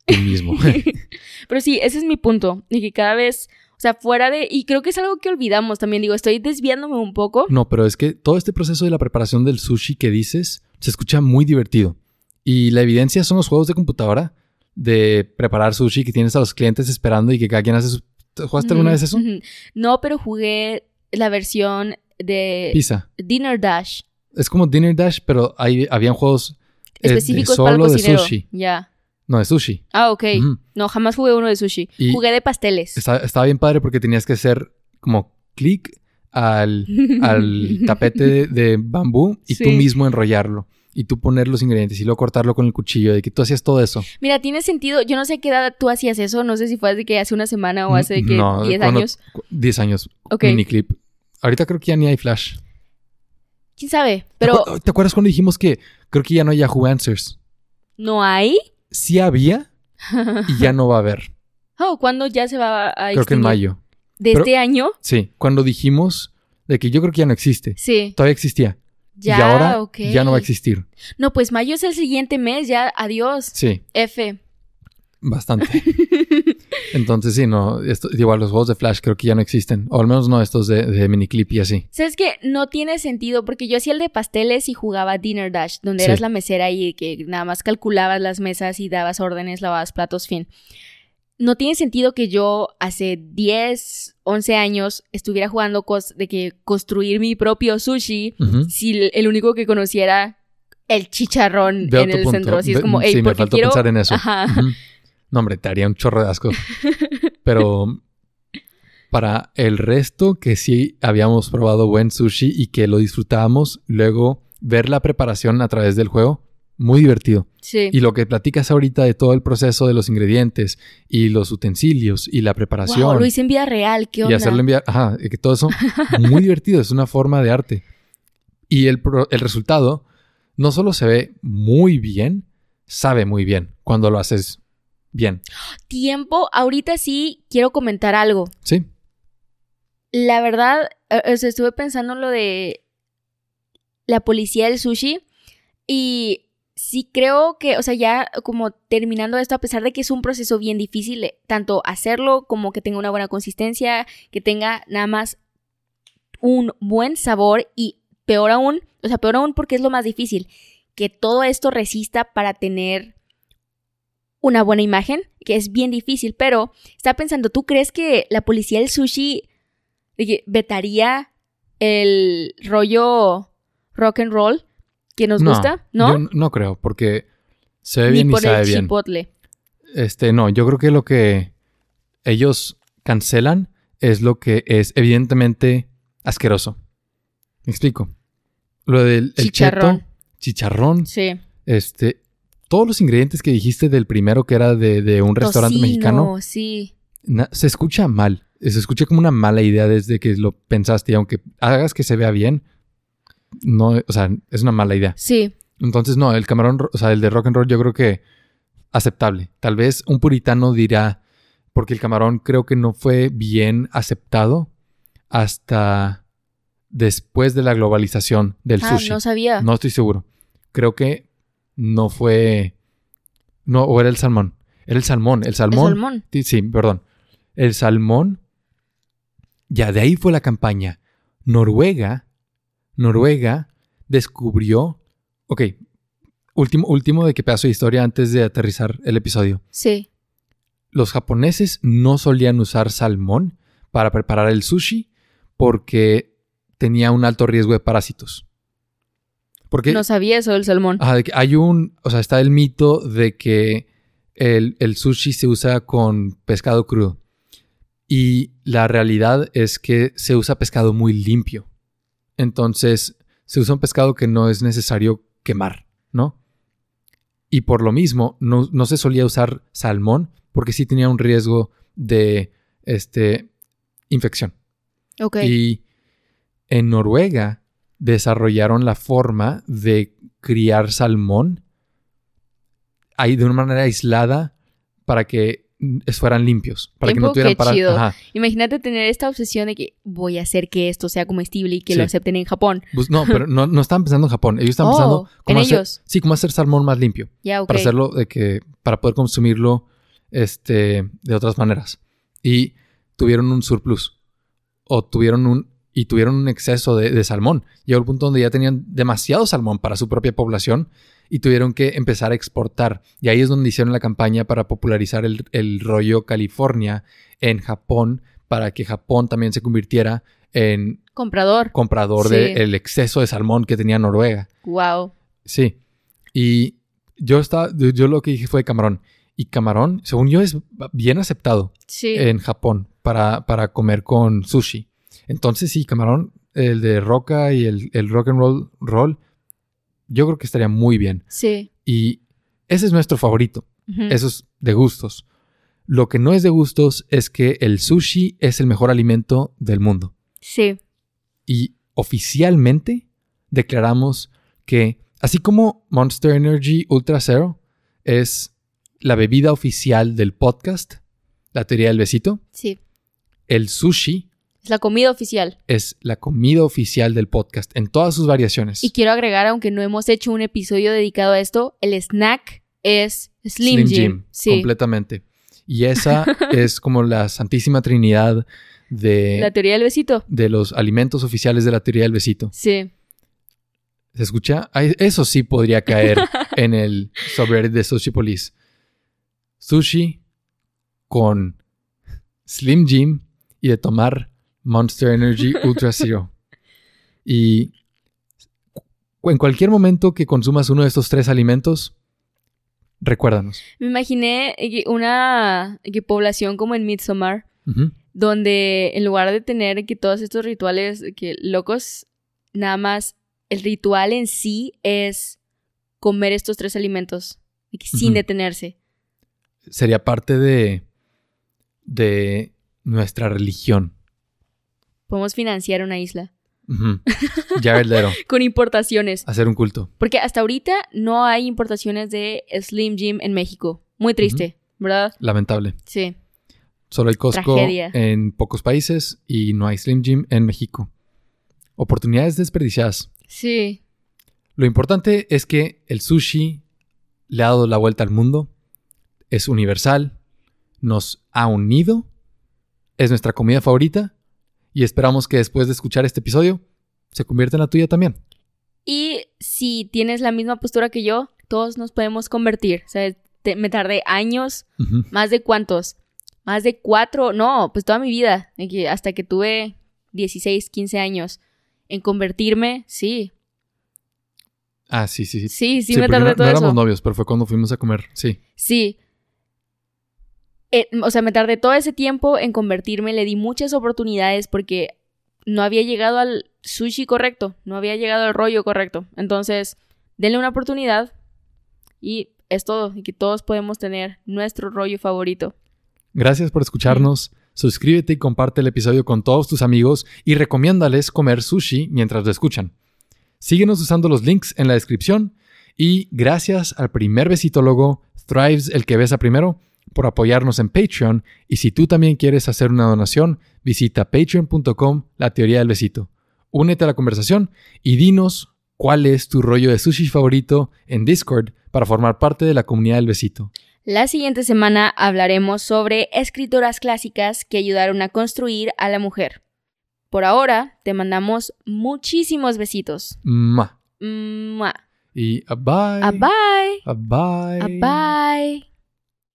tú mismo. <laughs> Pero sí, ese es mi punto. Y que cada vez, sea, fuera de. Y creo que es algo que olvidamos también. Digo, estoy desviándome un poco. no, pero es que todo este proceso de la preparación del sushi que dices se escucha muy divertido. Y la evidencia son los juegos de computadora de preparar sushi que tienes a los clientes esperando y que cada quien hace su... ¿Jugaste alguna vez eso? No, pero jugué la versión de Pizza. Dinner Dash. Es como Dinner Dash, pero ahí habían juegos eh, Específicos para el de sushi. Ya. No, de sushi. Ah, ok. No, jamás jugué uno de sushi. Y- Jugué de pasteles. Está- estaba bien padre porque tenías que hacer como clic al, <laughs> al tapete de, de bambú y tú mismo enrollarlo. Y tú poner los ingredientes y luego cortarlo con el cuchillo. De que tú hacías todo eso. Mira, tiene sentido. Yo no sé qué edad tú hacías eso. No sé si fue que hace una semana o hace de que No, 10 cuando- años. cu- 10 años. Ok. Miniclip. Ahorita creo que ya ni hay flash. ¿Quién sabe? ¿Te Pero ¿Te acuerdas cuando dijimos que creo que ya no hay Yahoo Answers? no hay. Sí había y ya no va a haber. <laughs> Oh, ¿cuándo ya se va a Creo que en extinguir? mayo. ¿De Pero- este año? Sí, cuando dijimos de que yo creo que ya no existe. Sí. Todavía existía. Ya, y ahora ya no va a existir. No, pues mayo es el siguiente mes, ya, adiós. Sí. F. bastante. <laughs> Entonces, sí, no. Esto, igual los juegos de Flash creo que ya no existen. O al menos no estos de, de miniclip y así. ¿Sabes que No tiene sentido porque yo hacía el de pasteles y jugaba Dinner Dash, donde Sí. eras la mesera y que nada más calculabas las mesas y dabas órdenes, lavabas platos, fin. No tiene sentido que yo hace 10, 11 años estuviera jugando cosas de que construir mi propio sushi si el- único que conociera el chicharrón Veo en el punto. centro. Así es como, hey, sí, me quiero... pensar en eso. Ajá. No, hombre, te haría un chorro de asco. <laughs> Pero para el resto que sí habíamos probado buen sushi y que lo disfrutábamos, luego ver la preparación a través del juego, muy divertido. Sí. Y lo que platicas ahorita de todo el proceso de los ingredientes y los utensilios y la preparación Wow, lo hice en vida real, ¿qué onda? y hacerlo enviar, ajá, y que todo eso <laughs> muy divertido, es una forma de arte. Y el, pro- el resultado no solo se ve muy bien, sabe muy bien cuando lo haces bien. Tiempo, ahorita sí quiero comentar algo. Sí, La verdad, eh, o sea, estuve pensando en lo de la policía del sushi y sí creo que, o sea, ya como terminando esto, a pesar de que es un proceso bien difícil, eh, tanto hacerlo como que tenga una buena consistencia, que tenga nada más un buen sabor y peor aún, o sea, peor aún porque es lo más difícil, que todo esto resista para tener una buena imagen, que es bien difícil, pero estaba pensando, ¿tú crees que la policía del sushi vetaría el rollo rock and roll que nos gusta? ¿No? Yo no creo, porque se ve Ni bien y por sabe el bien. chipotle. Este, no, yo creo que lo que ellos cancelan es lo que es evidentemente asqueroso. Me explico. Lo del el Chicharrón. cheto, chicharrón, Sí. este, todos los ingredientes que dijiste del primero que era de, de un restaurante Tocino, mexicano, sí. na- se escucha mal. Se escucha como una mala idea desde que lo pensaste y aunque hagas que se vea bien, no, o sea, es una mala idea. Sí. Entonces, no, el camarón, o sea, el de rock and roll yo creo que aceptable. Tal vez un puritano dirá, porque el camarón creo que no fue bien aceptado hasta después de la globalización del ah, sushi. no sabía. No estoy seguro. Creo que no fue... No, o era el salmón. Era el salmón. El El salmón. salmón. Sí, sí, perdón. El salmón. Ya de ahí fue la campaña. Noruega. Noruega descubrió. Ok. Último, último de qué pedazo de historia antes de aterrizar el episodio. Sí. Los japoneses no solían usar salmón para preparar el sushi porque tenía un alto riesgo de parásitos. Porque No sabía eso del salmón. Ajá, de que hay un, o sea, está el mito de que el, el sushi se usa con pescado crudo. Y la realidad es que se usa pescado muy limpio. Entonces, se usa un pescado que no es necesario quemar, ¿no? Y por lo mismo, no, no se solía usar salmón porque sí tenía un riesgo de este, infección. ok. Y en Noruega desarrollaron la forma de criar salmón ahí de una manera aislada para que fueran limpios, para que no tuvieran para chido. Ajá. Imagínate tener esta obsesión de que voy a hacer que esto sea comestible y que lo acepten en Japón. Pues no, pero no, no estaban pensando en Japón, ellos estaban Oh, pensando en cómo hacer, ellos. sí, cómo hacer salmón más limpio, Ya, ok. para hacerlo de que para poder consumirlo este de otras maneras. Y tuvieron un surplus o tuvieron un y tuvieron un exceso de, de salmón. Llegó el punto donde ya tenían demasiado salmón para su propia población y tuvieron que empezar a exportar. Y ahí es donde hicieron la campaña para popularizar el, el rollo California en Japón, para que Japón también se convirtiera en Comprador. comprador Sí. del exceso de salmón que tenía Noruega. Wow. Sí. Y yo estaba, yo lo que dije fue camarón. Y camarón, según yo, es bien aceptado Sí. en Japón para, para comer con sushi. Entonces, sí, camarón, el de roca y el, el rock and roll, roll, yo creo que estaría muy bien. sí. Y ese es nuestro favorito. Eso es de gustos. Lo que no es de gustos es que el sushi es el mejor alimento del mundo. Sí. Y oficialmente declaramos que, así como Monster Energy Ultra Zero es la bebida oficial del podcast, la teoría del besito, Sí. el sushi Es la comida oficial. es la comida oficial del podcast en todas sus variaciones. Y quiero agregar, aunque no hemos hecho un episodio dedicado a esto, el snack es Slim, Jim. Sí. completamente. Y esa <laughs> es como la santísima trinidad de, La teoría del besito. de los alimentos oficiales de la teoría del besito. Sí. ¿Se escucha? Eso sí podría caer <laughs> en el subreddit de Sushi Police. Sushi con Slim Jim y de tomar Monster Energy <laughs> Ultra Zero. Y en cualquier momento que consumas uno de estos tres alimentos, recuérdanos. Me imaginé una población como en Midsommar, donde en lugar de tener que todos estos rituales que locos, nada más el ritual en sí es comer estos tres alimentos sin detenerse. Sería parte de, de nuestra religión. Podemos financiar una isla. Jared Leto, <laughs> con importaciones. hacer un culto. Porque hasta ahorita no hay importaciones de Slim Jim en México. Muy triste, ¿verdad? Lamentable. Sí. Solo hay Costco Tragedia. en pocos países y no hay Slim Jim en México. Oportunidades desperdiciadas. Sí. Lo importante es que el sushi le ha dado la vuelta al mundo, es universal, nos ha unido, es nuestra comida favorita y esperamos que después de escuchar este episodio se convierta en la tuya también. Y si tienes la misma postura que yo, todos nos podemos convertir. O sea, te- me tardé años, más de cuántos, más de cuatro, no, pues toda mi vida, hasta que tuve 16, 15 años en convertirme, sí, Ah, sí, sí, sí. sí, sí, Sí, me tardé no, todo no eso. éramos novios, pero fue cuando fuimos a comer, sí. Sí. Eh, o sea, me tardé todo ese tiempo en convertirme, le di muchas oportunidades porque no había llegado al sushi correcto, no había llegado al rollo correcto. Entonces, denle una oportunidad y es todo, y que todos podemos tener nuestro rollo favorito. Gracias por escucharnos. Suscríbete y comparte el episodio con todos tus amigos y recomiéndales comer sushi mientras lo escuchan. Síguenos usando los links en la descripción y gracias al primer besitólogo Thrives el que besa primero por apoyarnos en Patreon y si tú también quieres hacer una donación, visita patreon.com la teoría del besito. Únete a la conversación y dinos cuál es tu rollo de sushi favorito en Discord para formar parte de la comunidad del besito. La siguiente semana hablaremos sobre escritoras clásicas que ayudaron a construir a la mujer. Por ahora, te mandamos muchísimos besitos. Mua. Mua. Y a bye. A bye. A bye. A bye.